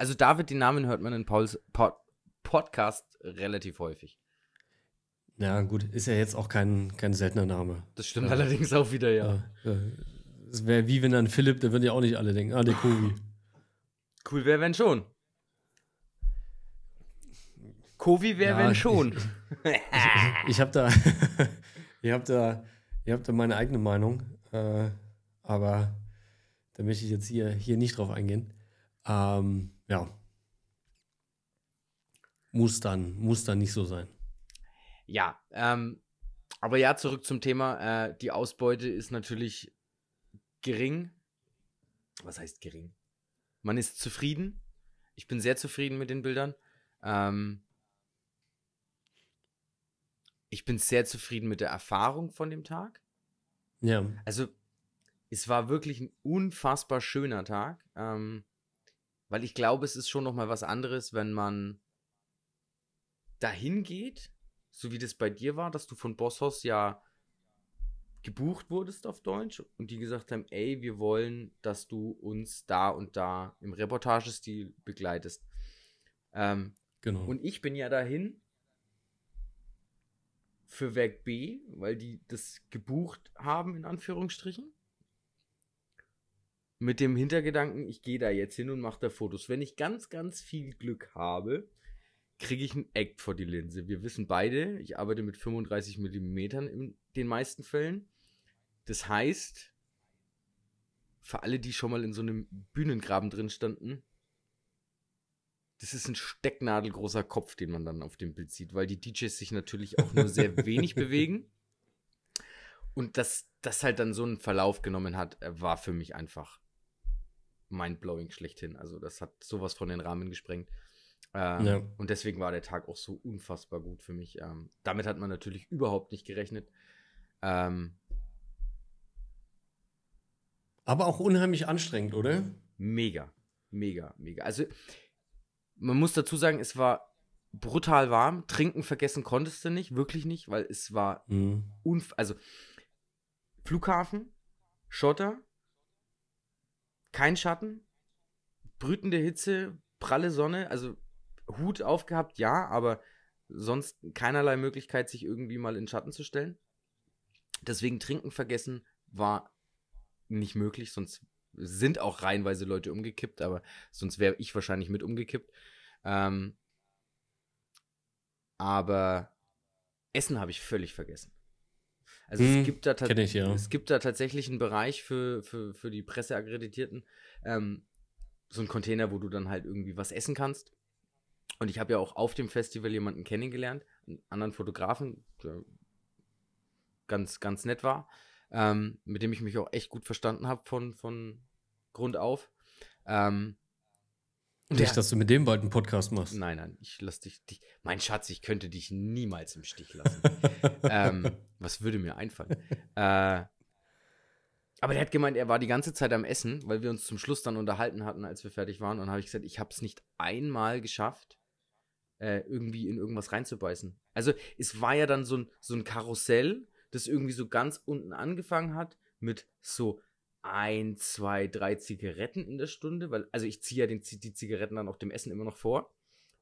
Also David den Namen hört man in Pauls Pod Podcast relativ häufig. Ja, gut, ist ja jetzt auch kein, kein seltener Name. Das stimmt allerdings auch wieder, ja. Ja. Es wäre wie wenn dann Philipp, da würden ja auch nicht alle denken, ah, der Kobi. Cool wäre, wenn schon. Kovi wäre, Ja, wenn ich- schon. Ich habe da, *laughs* ihr habt da, ihr habt da meine eigene Meinung, äh, aber da möchte ich jetzt hier, hier nicht drauf eingehen. Ähm, ja. Muss dann, muss dann nicht so sein. Ja, ähm, aber ja, zurück zum Thema. Äh, die Ausbeute ist natürlich gering. Was heißt gering? Man ist zufrieden. Ich bin sehr zufrieden mit den Bildern. Ähm, ich bin sehr zufrieden mit der Erfahrung von dem Tag. Ja, Also, es war wirklich ein unfassbar schöner Tag, ähm, weil ich glaube, es ist schon noch mal was anderes, wenn man dahin geht, so wie das bei dir war, dass du von Bosshaus ja gebucht wurdest auf Deutsch und die gesagt haben, ey, wir wollen, dass du uns da und da im Reportagestil begleitest. Ähm, genau. und ich bin ja dahin für Werk B, weil die das gebucht haben, in Anführungsstrichen. Mit dem Hintergedanken, ich gehe da jetzt hin und mache da Fotos. Wenn ich ganz, ganz viel Glück habe, kriege ich ein Act vor die Linse. Wir wissen beide, ich arbeite mit 35 Millimetern in den meisten Fällen. Das heißt, für alle, die schon mal in so einem Bühnengraben drin standen, das ist ein stecknadelgroßer Kopf, den man dann auf dem Bild sieht, weil die DJs sich natürlich auch nur sehr *laughs* wenig bewegen. Und dass das halt dann so einen Verlauf genommen hat, äh, war für mich einfach mindblowing schlechthin. Also das hat sowas von den Rahmen gesprengt. Ähm, Ja. Und deswegen war der Tag auch so unfassbar gut für mich. Ähm, damit hat man natürlich überhaupt nicht gerechnet. Ähm, Aber auch unheimlich anstrengend, oder? Mega, mega, mega. Also, man muss dazu sagen, es war brutal warm. Trinken vergessen konntest du nicht, wirklich nicht, weil es war Mhm. unf also Flughafen, Schotter, kein Schatten, brütende Hitze, pralle Sonne, also Hut aufgehabt, ja, aber sonst keinerlei Möglichkeit, sich irgendwie mal in Schatten zu stellen. Deswegen Trinken vergessen war nicht möglich, sonst sind auch reihenweise Leute umgekippt, aber sonst wäre ich wahrscheinlich mit umgekippt. Ähm, aber Essen habe ich völlig vergessen. Also Hm, es gibt da ich, ja. es gibt da tatsächlich einen Bereich für, für, für die Presseakkreditierten, ähm, so ein Container, wo du dann halt irgendwie was essen kannst. Und ich habe ja auch auf dem Festival jemanden kennengelernt, einen anderen Fotografen, der ganz, ganz nett war. ähm, mit dem ich mich auch echt gut verstanden habe von, von Grund auf. Ähm, Nicht, ja. dass du mit dem bald einen Podcast machst. Nein, nein, ich lass dich, dich. Mein Schatz, ich könnte dich niemals im Stich lassen. *laughs* ähm, was würde mir einfallen? äh, aber der hat gemeint, er war die ganze Zeit am Essen, weil wir uns zum Schluss dann unterhalten hatten, als wir fertig waren. Und habe ich gesagt, ich habe es nicht einmal geschafft, äh, irgendwie in irgendwas reinzubeißen. Also es war ja dann so ein, so ein Karussell, das irgendwie so ganz unten angefangen hat mit so ein, zwei, drei Zigaretten in der Stunde, weil, also ich ziehe ja den, die Zigaretten dann auch dem Essen immer noch vor.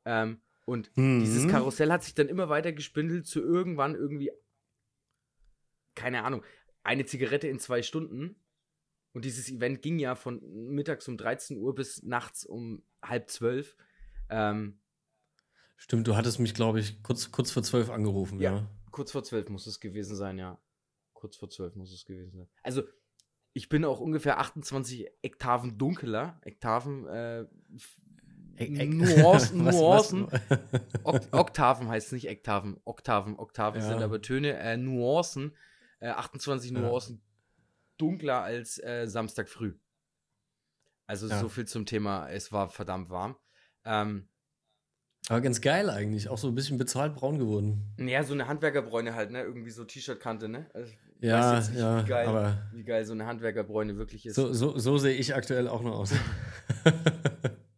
Ähm, und Mhm. dieses Karussell hat sich dann immer weiter gespindelt zu irgendwann irgendwie, keine Ahnung, eine Zigarette in zwei Stunden. Und dieses Event ging ja von mittags um 13 Uhr bis nachts um halb zwölf. Ähm, Stimmt, du hattest mich, glaube ich, kurz, kurz vor zwölf angerufen, Ja. ja. kurz vor zwölf muss es gewesen sein, ja. Kurz vor zwölf muss es gewesen sein. Also, ich bin auch ungefähr 28 Ektaven dunkler. Ektaven, äh, *laughs* Nuancen, Nuancen. Ok Oktaven heißt es nicht Ektaven. Oktaven, Oktaven Ja. sind aber Töne. Äh, Nuancen, äh, 28 Ja. Nuancen dunkler als äh, Samstag früh. Also Ja. so viel zum Thema, es war verdammt warm. Ähm, Aber ganz geil eigentlich. Auch so ein bisschen bezahlt braun geworden. ja, so eine Handwerkerbräune halt, ne? Irgendwie so T-Shirt-Kante, ne? Also, ich Ja, weiß jetzt nicht, ja, wie geil, aber wie geil so eine Handwerkerbräune wirklich ist. so, so, so sehe ich aktuell auch noch aus. *laughs*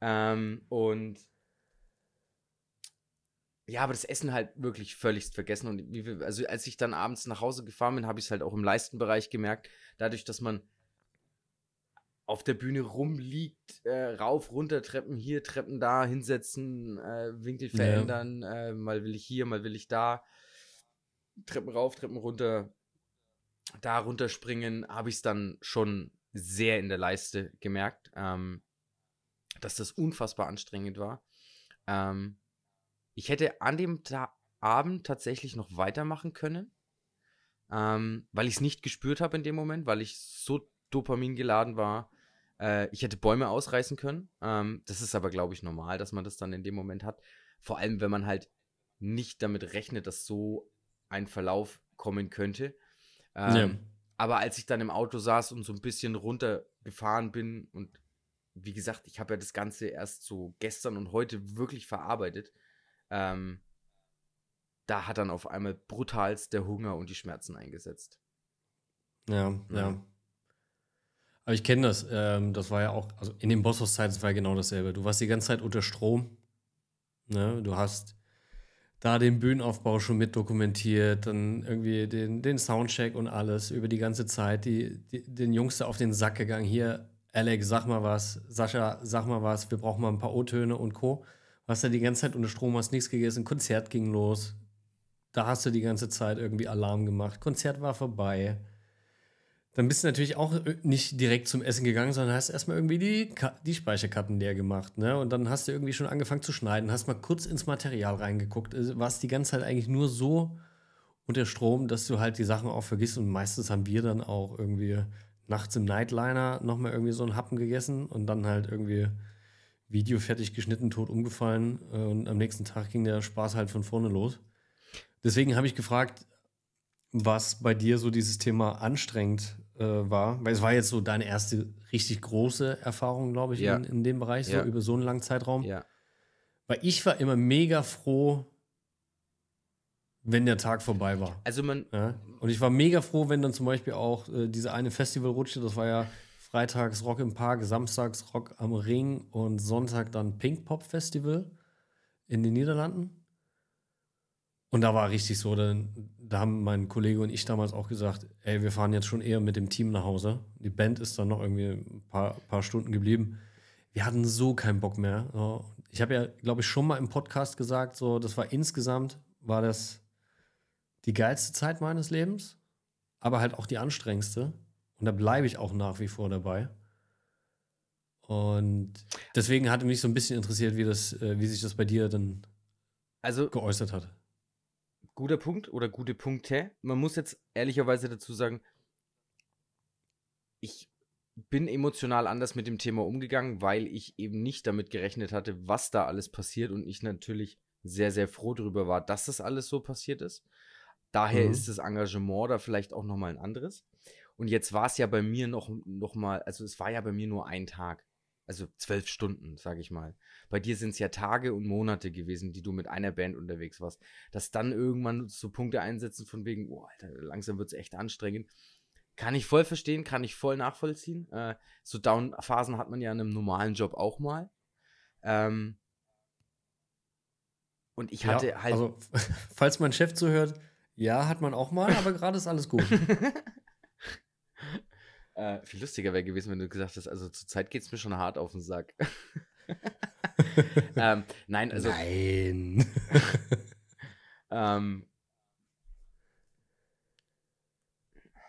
Ähm, und ja, aber das Essen halt wirklich völligst vergessen. Und also als ich dann abends nach Hause gefahren bin, habe ich es halt auch im Leistenbereich gemerkt, dadurch, dass man auf der Bühne rumliegt, äh, rauf, runter, Treppen hier, Treppen da, hinsetzen, äh, Winkel Ja. verändern, äh, mal will ich hier, mal will ich da, Treppen rauf, Treppen runter, da runterspringen, habe ich es dann schon sehr in der Leiste gemerkt, ähm, dass das unfassbar anstrengend war. Ähm, ich hätte an dem Ta Abend tatsächlich noch weitermachen können, ähm, weil ich es nicht gespürt habe in dem Moment, weil ich so Dopamin geladen war. Äh, ich hätte Bäume ausreißen können. Ähm, das ist aber, glaube ich, normal, dass man das dann in dem Moment hat. Vor allem, wenn man halt nicht damit rechnet, dass so ein Verlauf kommen könnte. Ähm, Ja. Aber als ich dann im Auto saß und so ein bisschen runtergefahren bin und wie gesagt, ich habe ja das Ganze erst so gestern und heute wirklich verarbeitet, ähm, da hat dann auf einmal brutalst der Hunger und die Schmerzen eingesetzt. Ja, Ja. ja. Aber ich kenne das. Ähm, das war ja auch, also in den Bosshaus-Zeiten war ja genau dasselbe. Du warst die ganze Zeit unter Strom. Ne? Du hast da den Bühnenaufbau schon mit dokumentiert, dann irgendwie den, den Soundcheck und alles über die ganze Zeit. Die, die, den Jungs da auf den Sack gegangen. Hier, Alex, sag mal was. Sascha, sag mal was. Wir brauchen mal ein paar O-Töne und Co. Warst da die ganze Zeit unter Strom, hast nichts gegessen. Konzert ging los. Da hast du die ganze Zeit irgendwie Alarm gemacht. Konzert war vorbei. Dann bist du natürlich auch äh, nicht direkt zum Essen gegangen, sondern hast erstmal irgendwie die, die Speicherkarten leer gemacht. Ne? Und dann hast du irgendwie schon angefangen zu schneiden, hast mal kurz ins Material reingeguckt. Also warst die ganze Zeit eigentlich nur so unter Strom, dass du halt die Sachen auch vergisst. Und meistens haben wir dann auch irgendwie nachts im Nightliner nochmal irgendwie so einen Happen gegessen und dann halt irgendwie Video fertig geschnitten, tot umgefallen. Und am nächsten Tag ging der Spaß halt von vorne los. Deswegen habe ich gefragt, was bei dir so dieses Thema anstrengend äh, war. Weil es war jetzt so deine erste richtig große Erfahrung, glaube ich, Ja. in, in dem Bereich, Ja. so über so einen langen Zeitraum. Ja. Weil ich war immer mega froh, wenn der Tag vorbei war. Also man, Ja? Und ich war mega froh, wenn dann zum Beispiel auch äh, diese eine Festivalrutsche, das war ja freitags Rock im Park, samstags Rock am Ring und Sonntag dann Pink Pop Festival in den Niederlanden. Und da war richtig so, dann, da haben mein Kollege und ich damals auch gesagt, ey, wir fahren jetzt schon eher mit dem Team nach Hause. Die Band ist dann noch irgendwie ein paar, paar Stunden geblieben. Wir hatten so keinen Bock mehr. So. Ich habe ja, glaube ich, schon mal im Podcast gesagt, so, das war insgesamt, war das die geilste Zeit meines Lebens, aber halt auch die anstrengendste. Und da bleibe ich auch nach wie vor dabei. Und deswegen hatte mich so ein bisschen interessiert, wie, das, äh, wie sich das bei dir dann also geäußert hat. Guter Punkt oder gute Punkte. Man muss jetzt ehrlicherweise dazu sagen, ich bin emotional anders mit dem Thema umgegangen, weil ich eben nicht damit gerechnet hatte, was da alles passiert und ich natürlich sehr, sehr froh darüber war, dass das alles so passiert ist. Daher Mhm. ist das Engagement da vielleicht auch nochmal ein anderes. Und jetzt war es ja bei mir noch, noch mal, also es war ja bei mir nur ein Tag. Also zwölf Stunden, sage ich mal. Bei dir sind es ja Tage und Monate gewesen, die du mit einer Band unterwegs warst. Dass dann irgendwann so Punkte einsetzen von wegen, oh, Alter, langsam wird es echt anstrengend. Kann ich voll verstehen, kann ich voll nachvollziehen. Äh, so Down-Phasen hat man ja in einem normalen Job auch mal. Ähm, und ich hatte ja, halt. Also, *laughs* falls mein Chef zuhört, ja, hat man auch mal, aber gerade ist alles gut. *laughs* Äh, viel lustiger wäre gewesen, wenn du gesagt hast, also zurzeit geht es mir schon hart auf den Sack. *laughs* ähm, nein, also Nein. *laughs* ähm,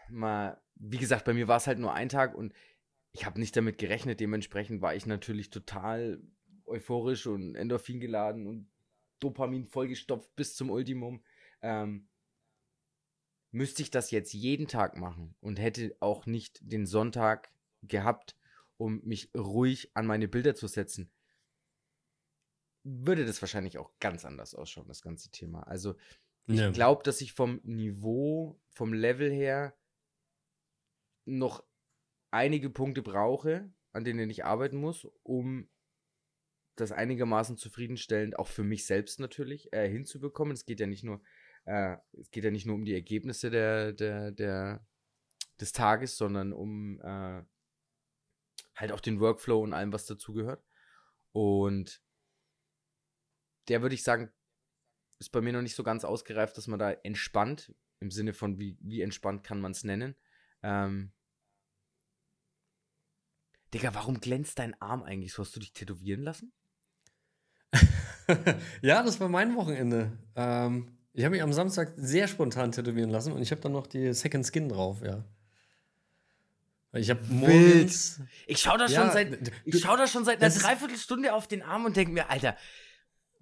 mal, wie gesagt, bei mir war es halt nur ein Tag und ich habe nicht damit gerechnet. Dementsprechend war ich natürlich total euphorisch und Endorphin geladen und Dopamin vollgestopft bis zum Ultimum. Ähm, müsste ich das jetzt jeden Tag machen und hätte auch nicht den Sonntag gehabt, um mich ruhig an meine Bilder zu setzen, würde das wahrscheinlich auch ganz anders ausschauen, das ganze Thema. Also ich Ja. glaube, dass ich vom Niveau, vom Level her noch einige Punkte brauche, an denen ich arbeiten muss, um das einigermaßen zufriedenstellend, auch für mich selbst natürlich, äh, hinzubekommen. Es geht ja nicht nur, äh, es geht ja nicht nur um die Ergebnisse der, der, der, des Tages, sondern um äh, halt auch den Workflow und allem, was dazugehört. Und der würde ich sagen, ist bei mir noch nicht so ganz ausgereift, dass man da entspannt, im Sinne von wie, wie entspannt kann man es nennen. Ähm, Digga, warum glänzt dein Arm eigentlich so? Hast du dich tätowieren lassen? *laughs* ja, das war mein Wochenende. Ähm, ich habe mich am Samstag sehr spontan tätowieren lassen und ich habe dann noch die Second Skin drauf, ja. Ich habe morgens. Ich schau da schon Ja, schau da schon seit einer Dreiviertelstunde auf den Arm und denke mir, Alter,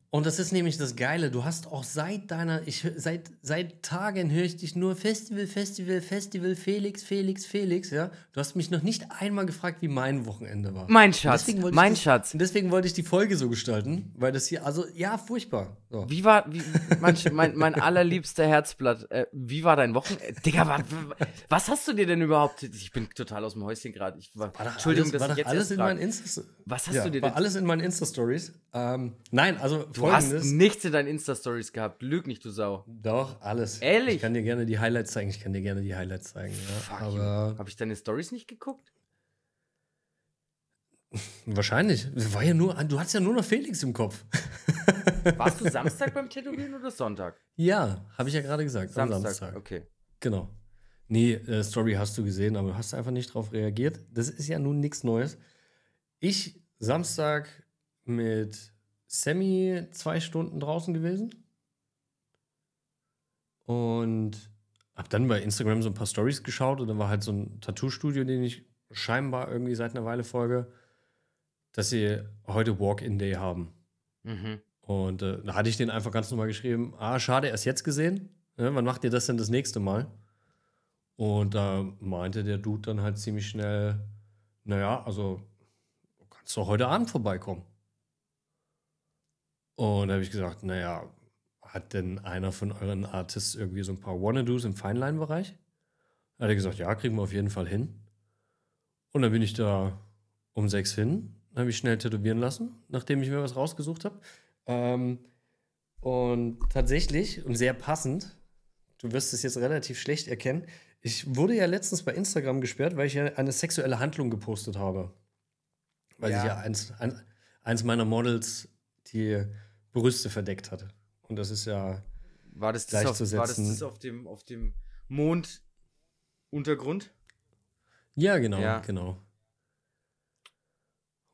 Und das ist nämlich das Geile. Du hast auch seit deiner, ich seit seit Tagen höre ich dich nur Festival, Festival, Festival, Felix, Felix, Felix. Ja, du hast mich noch nicht einmal gefragt, wie mein Wochenende war. mein Schatz, deswegen wollte ich mein das- Schatz. Und deswegen wollte ich die Folge so gestalten, weil das hier, also ja, furchtbar. So. Wie war, wie, mein, mein, mein allerliebster Herzblatt, äh, wie war dein Wochenende? Digga, was, was hast du dir denn überhaupt? Ich bin total aus dem Häuschen gerade. War, War Entschuldigung, alles, war dass doch ich jetzt alles in meinen Insta Was hast ja, du dir war denn? alles in meinen Insta-Stories. Ähm, nein, also Du hast folgendes. nichts in deinen Insta-Stories gehabt. Lüg nicht, du Sau. Doch, alles. Ehrlich? Ich kann dir gerne die Highlights zeigen. Ich kann dir gerne die Highlights zeigen. Ja. Fuck Aber. Habe ich deine Stories nicht geguckt? *laughs* wahrscheinlich. War ja nur, du hattest ja nur noch Felix im Kopf. *laughs* Warst du Samstag beim Tätowieren oder Sonntag? Ja, habe ich ja gerade gesagt. am Samstag. Samstag. Okay. Genau. Nee, äh, Story hast du gesehen, aber du hast einfach nicht drauf reagiert. Das ist ja nun nichts Neues. Ich Samstag mit Sammy zwei Stunden draußen gewesen und habe dann bei Instagram so ein paar Stories geschaut und da war halt so ein Tattoo-Studio, den ich scheinbar irgendwie seit einer Weile folge, dass sie heute Walk-in-Day haben. Mhm. Und äh, da hatte ich den einfach ganz normal geschrieben: Ah, schade, erst jetzt gesehen. Ne, wann macht ihr das denn das nächste Mal? Und da meinte der Dude dann halt ziemlich schnell: Naja, also du kannst doch heute Abend vorbeikommen. Und da habe ich gesagt: Naja, hat denn einer von euren Artists irgendwie so ein paar Wannadoos im Feinline-Bereich? Da hat er gesagt: Ja, kriegen wir auf jeden Fall hin. Und dann bin ich da um sechs hin, habe ich schnell tätowieren lassen, nachdem ich mir was rausgesucht habe. Ähm, und tatsächlich, und sehr passend, du wirst es jetzt relativ schlecht erkennen, ich wurde ja letztens bei Instagram gesperrt, weil ich ja eine sexuelle Handlung gepostet habe. Weil Ja. sich ja eins, ein, eins meiner Models die Brüste verdeckt hatte. Und das ist ja, War das das, auf, war das das auf dem, auf dem Monduntergrund? ja, genau, Ja. genau.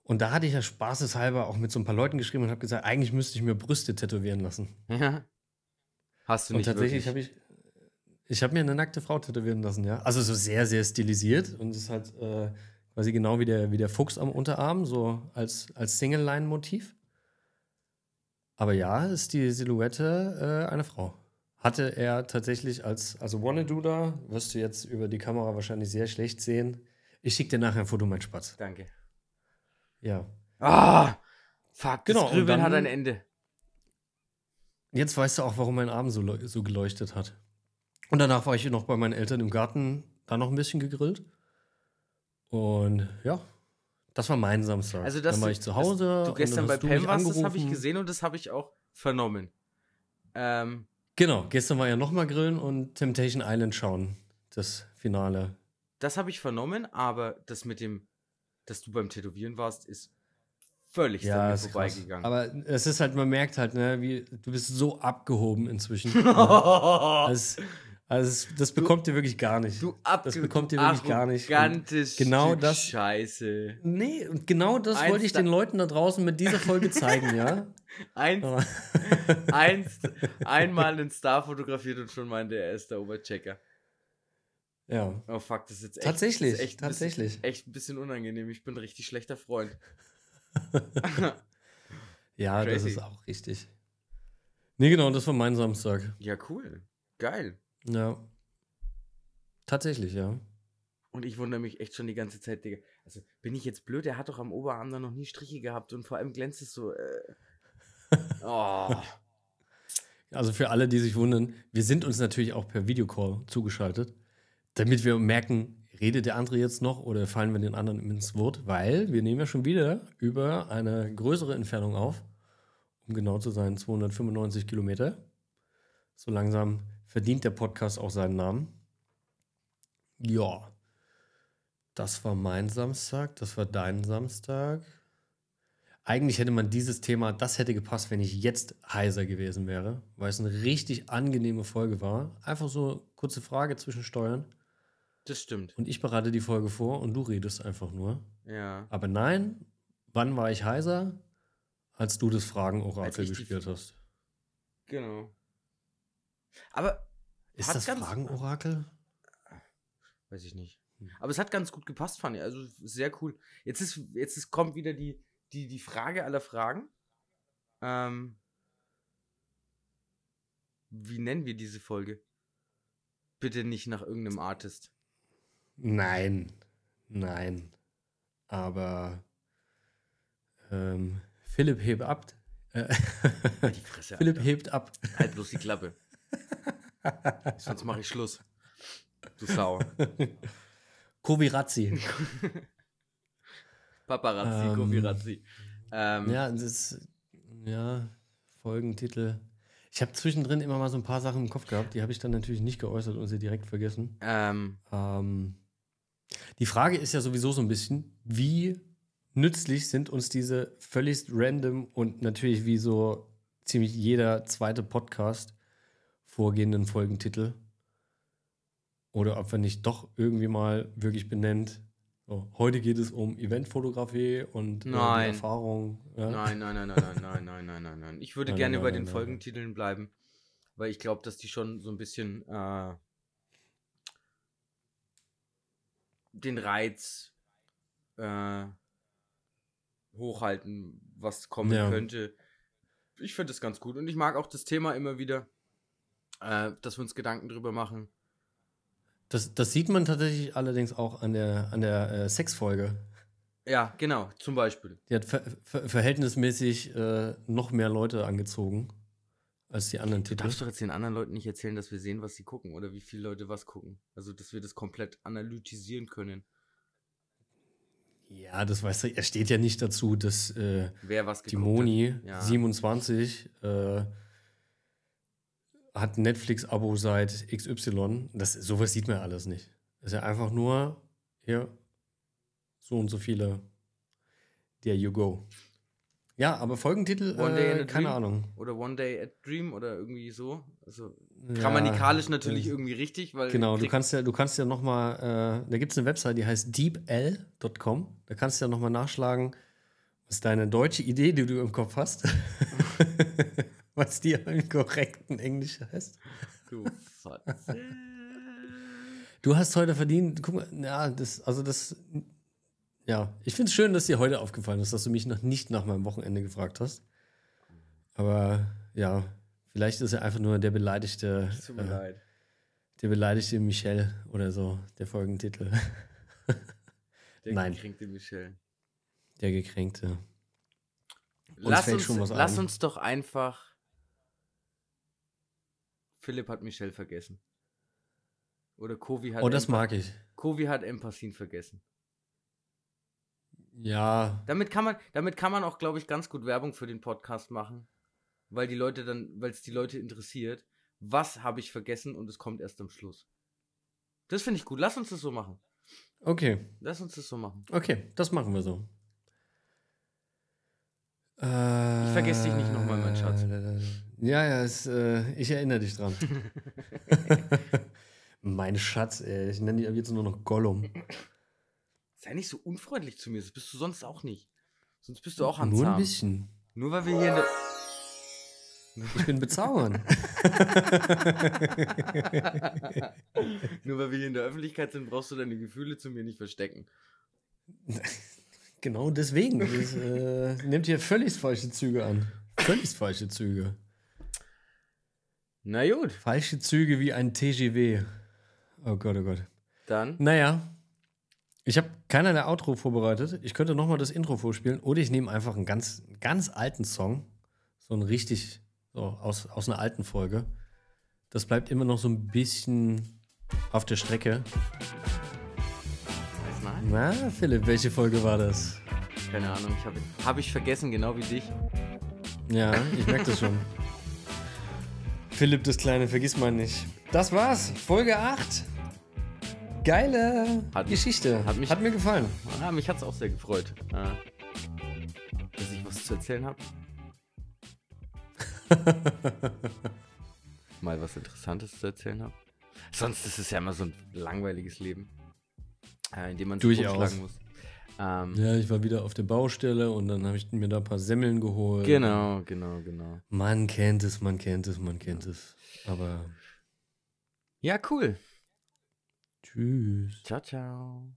Und da hatte ich ja spaßeshalber auch mit so ein paar Leuten geschrieben und habe gesagt, eigentlich müsste ich mir Brüste tätowieren lassen. Ja. Hast du Und nicht tatsächlich wirklich. habe ich, ich habe mir eine nackte Frau tätowieren lassen, ja. Also so sehr, sehr stilisiert und es ist halt äh, quasi genau wie der, wie der Fuchs am Unterarm, so als, als Single-Line-Motiv. Aber ja, ist die Silhouette äh, eine Frau. Hatte er tatsächlich als, also Wanna-Do da, wirst du jetzt über die Kamera wahrscheinlich sehr schlecht sehen. Ich schicke dir nachher ein Foto, mein Spatz. Danke. Ja. Ah! Fuck, Genau, das und Grübeln dann- hat ein Ende. Jetzt weißt du auch, warum mein Arm so, so geleuchtet hat. Und danach war ich noch bei meinen Eltern im Garten, da noch ein bisschen gegrillt. Und ja, das war mein Samstag. Also, dass dann war ich zu Hause. du gestern bei Pam warst, das habe ich gesehen und das habe ich auch vernommen. Ähm, Genau, gestern war ja nochmal grillen und Temptation Island schauen. Das Finale. das habe ich vernommen, aber das mit dem, dass du beim Tätowieren warst, ist völlig krass. vorbeigegangen. Aber es ist halt, man merkt halt, ne, wie du bist so abgehoben inzwischen. *laughs* also, also es- das bekommt ihr wirklich gar nicht. du ab, das bekommt ihr wirklich gar nicht. Arrogantes genau Stück das- Scheiße. Nee, und genau das Eins wollte ich den Leuten da draußen mit dieser Folge zeigen, ja. *laughs* Eins, Aber- *laughs* eins, einmal einen Star fotografiert und schon meinte er ist der Oberchecker. ja. Oh fuck, das ist jetzt echt, Tatsächlich, das echt ein tatsächlich. Bisschen, echt ein bisschen unangenehm. Ich bin ein richtig schlechter Freund. *laughs* Ja, das Crazy. ist auch richtig. Nee, genau, das war mein Samstag. Ja, cool. Geil. Ja. Tatsächlich, ja. Und ich wundere mich echt schon die ganze Zeit, Digga. Also, bin ich jetzt blöd? Er hat doch am Oberarm da noch nie Striche gehabt und vor allem glänzt es so. Äh. *laughs* Oh. Also für alle, die sich wundern, wir sind uns natürlich auch per Videocall zugeschaltet, damit wir merken, redet der andere jetzt noch oder fallen wir den anderen ins Wort, weil wir nehmen ja schon wieder über eine größere Entfernung auf, um genau zu sein, 295 Kilometer. So langsam verdient der Podcast auch seinen Namen. Ja, das war mein Samstag, das war dein Samstag. Eigentlich hätte man dieses Thema, das hätte gepasst, wenn ich jetzt heiser gewesen wäre, weil es eine richtig angenehme Folge war. Einfach so kurze Frage zwischen Steuern. Das stimmt. Und ich bereite die Folge vor und du redest einfach nur. Ja. Aber nein, wann war ich heiser? Als du das Fragen-Orakel gespielt hast. Genau. Aber Ist das Fragen-Orakel? weiß ich nicht. Aber es hat ganz gut gepasst, fand ich. Also sehr cool. Jetzt ist, jetzt ist, kommt wieder die, die, die Frage aller Fragen. Ähm, wie nennen wir diese Folge? Bitte nicht nach irgendeinem Artist. Nein, nein. Aber ähm, Philipp hebt ab. Äh, Halt die Fresse. *laughs* Philipp Alter. hebt ab. Halt bloß die Klappe. *laughs* Sonst mache ich Schluss. Du Sau. *laughs* Kovirazzi. *laughs* Paparazzi, Ähm, Kovirazzi. Ähm, Ja, das ist, ja, Folgentitel. Ich habe zwischendrin immer mal so ein paar Sachen im Kopf gehabt, die habe ich dann natürlich nicht geäußert und sie direkt vergessen. ähm, Ähm, die Frage ist ja sowieso so ein bisschen, wie nützlich sind uns diese völlig random und natürlich wie so ziemlich jeder zweite Podcast vorgehenden Folgentitel? Oder ob wir nicht doch irgendwie mal wirklich benennt, so, heute geht es um Eventfotografie und äh, Nein. Erfahrung. Ja? Nein, nein, nein, nein, nein, nein, nein, nein, nein, nein. Ich würde Nein, gerne nein, bei den Folgentiteln bleiben, weil ich glaube, dass die schon so ein bisschen äh, den Reiz äh, hochhalten, was kommen Ja. könnte. Ich finde das ganz gut und ich mag auch das Thema immer wieder, äh, dass wir uns Gedanken drüber machen. Das, das sieht man tatsächlich allerdings auch an der, an der äh, Sexfolge. Ja, genau, zum Beispiel. Die hat ver ver verhältnismäßig äh, noch mehr Leute angezogen als die anderen Du Titel. darfst doch jetzt den anderen Leuten nicht erzählen, dass wir sehen, was sie gucken oder wie viele Leute was gucken. Also, dass wir das komplett analytisieren können. Ja, das weißt du, er steht ja nicht dazu, dass äh, Wer was die Moni. Ja. 27, äh, hat ein Netflix-Abo seit XY. Das, sowas sieht man alles nicht. Das ist ja einfach nur hier so und so viele There you go. Ja, aber Folgentitel, One äh, keine Dream? Ahnung. Oder One Day at Dream oder irgendwie so. Also Ja, grammatikalisch natürlich äh, irgendwie richtig, weil. Genau, du kannst ja, du kannst ja nochmal, äh, da gibt es eine Website, die heißt deepl.com. Da kannst du ja nochmal nachschlagen, was deine deutsche Idee, die du im Kopf hast, *laughs* was die im korrekten Englisch heißt. Du Fotze. Du hast heute verdient, guck mal, ja, das, also das, ja, ich finde es schön, dass dir heute aufgefallen ist, dass du mich noch nicht nach meinem Wochenende gefragt hast. Aber ja, vielleicht ist er einfach nur der beleidigte, Tut mir äh, leid. der beleidigte Michel oder so, der Folgentitel. Der nein. gekränkte Michel. Der Gekränkte. Lass uns, schon was lass uns doch einfach. Philipp hat Michel vergessen. Oder Kovi hat, Oh, das Empa- mag ich. Kovi hat Empathin vergessen. Ja, Damit kann man, damit kann man auch, glaube ich, ganz gut Werbung für den Podcast machen. Weil die Leute dann, weil es die Leute interessiert. Was habe ich vergessen und es kommt erst am Schluss. Das finde ich gut. Lass uns das so machen. okay. Lass uns das so machen. Okay, das machen wir so. Ich vergesse dich nicht nochmal, mein Schatz. Ja, ja, es, äh, ich erinnere dich dran. *laughs* mein Schatz, ey. Ich nenne dich ab jetzt nur noch Gollum. Sei nicht so unfreundlich zu mir. Das bist du sonst auch nicht. Sonst bist du auch Nur ein bisschen. Nur weil wir hier in der. Ich bin bezaubernd. *laughs* Nur weil wir hier in der Öffentlichkeit sind, brauchst du deine Gefühle zu mir nicht verstecken. *laughs* genau deswegen. Das äh, nimmt hier völlig falsche Züge an. Völlig falsche Züge. Na gut, Falsche Züge wie ein TGW. Oh Gott, oh Gott. dann. Naja, ich habe keinerlei Outro vorbereitet. Ich könnte nochmal das Intro vorspielen oder ich nehme einfach einen ganz, ganz alten Song. So einen richtig, so aus, aus einer alten Folge. Das bleibt immer noch so ein bisschen auf der Strecke. Nein? Na, Philipp, welche Folge war das? Keine Ahnung, ich habe hab ich vergessen, genau wie dich. Ja, ich merke das schon. *laughs* Philipp, das Kleine, vergiss mal nicht. Das war's, Folge 8. Geile Hat Geschichte. hat mich- hat mir gefallen. Ah, mich hat es auch sehr gefreut, äh, dass ich was zu erzählen habe. *laughs* Mal was Interessantes zu erzählen habe. Sonst ist es ja immer so ein langweiliges Leben, äh, in dem man sich Durchaus. rumschlagen muss. Ähm, Ja, ich war wieder auf der Baustelle und dann habe ich mir da ein paar Semmeln geholt. Genau, genau, genau. Man kennt es, man kennt es, man kennt es. Aber Ja, cool. tschüss. Ciao, ciao.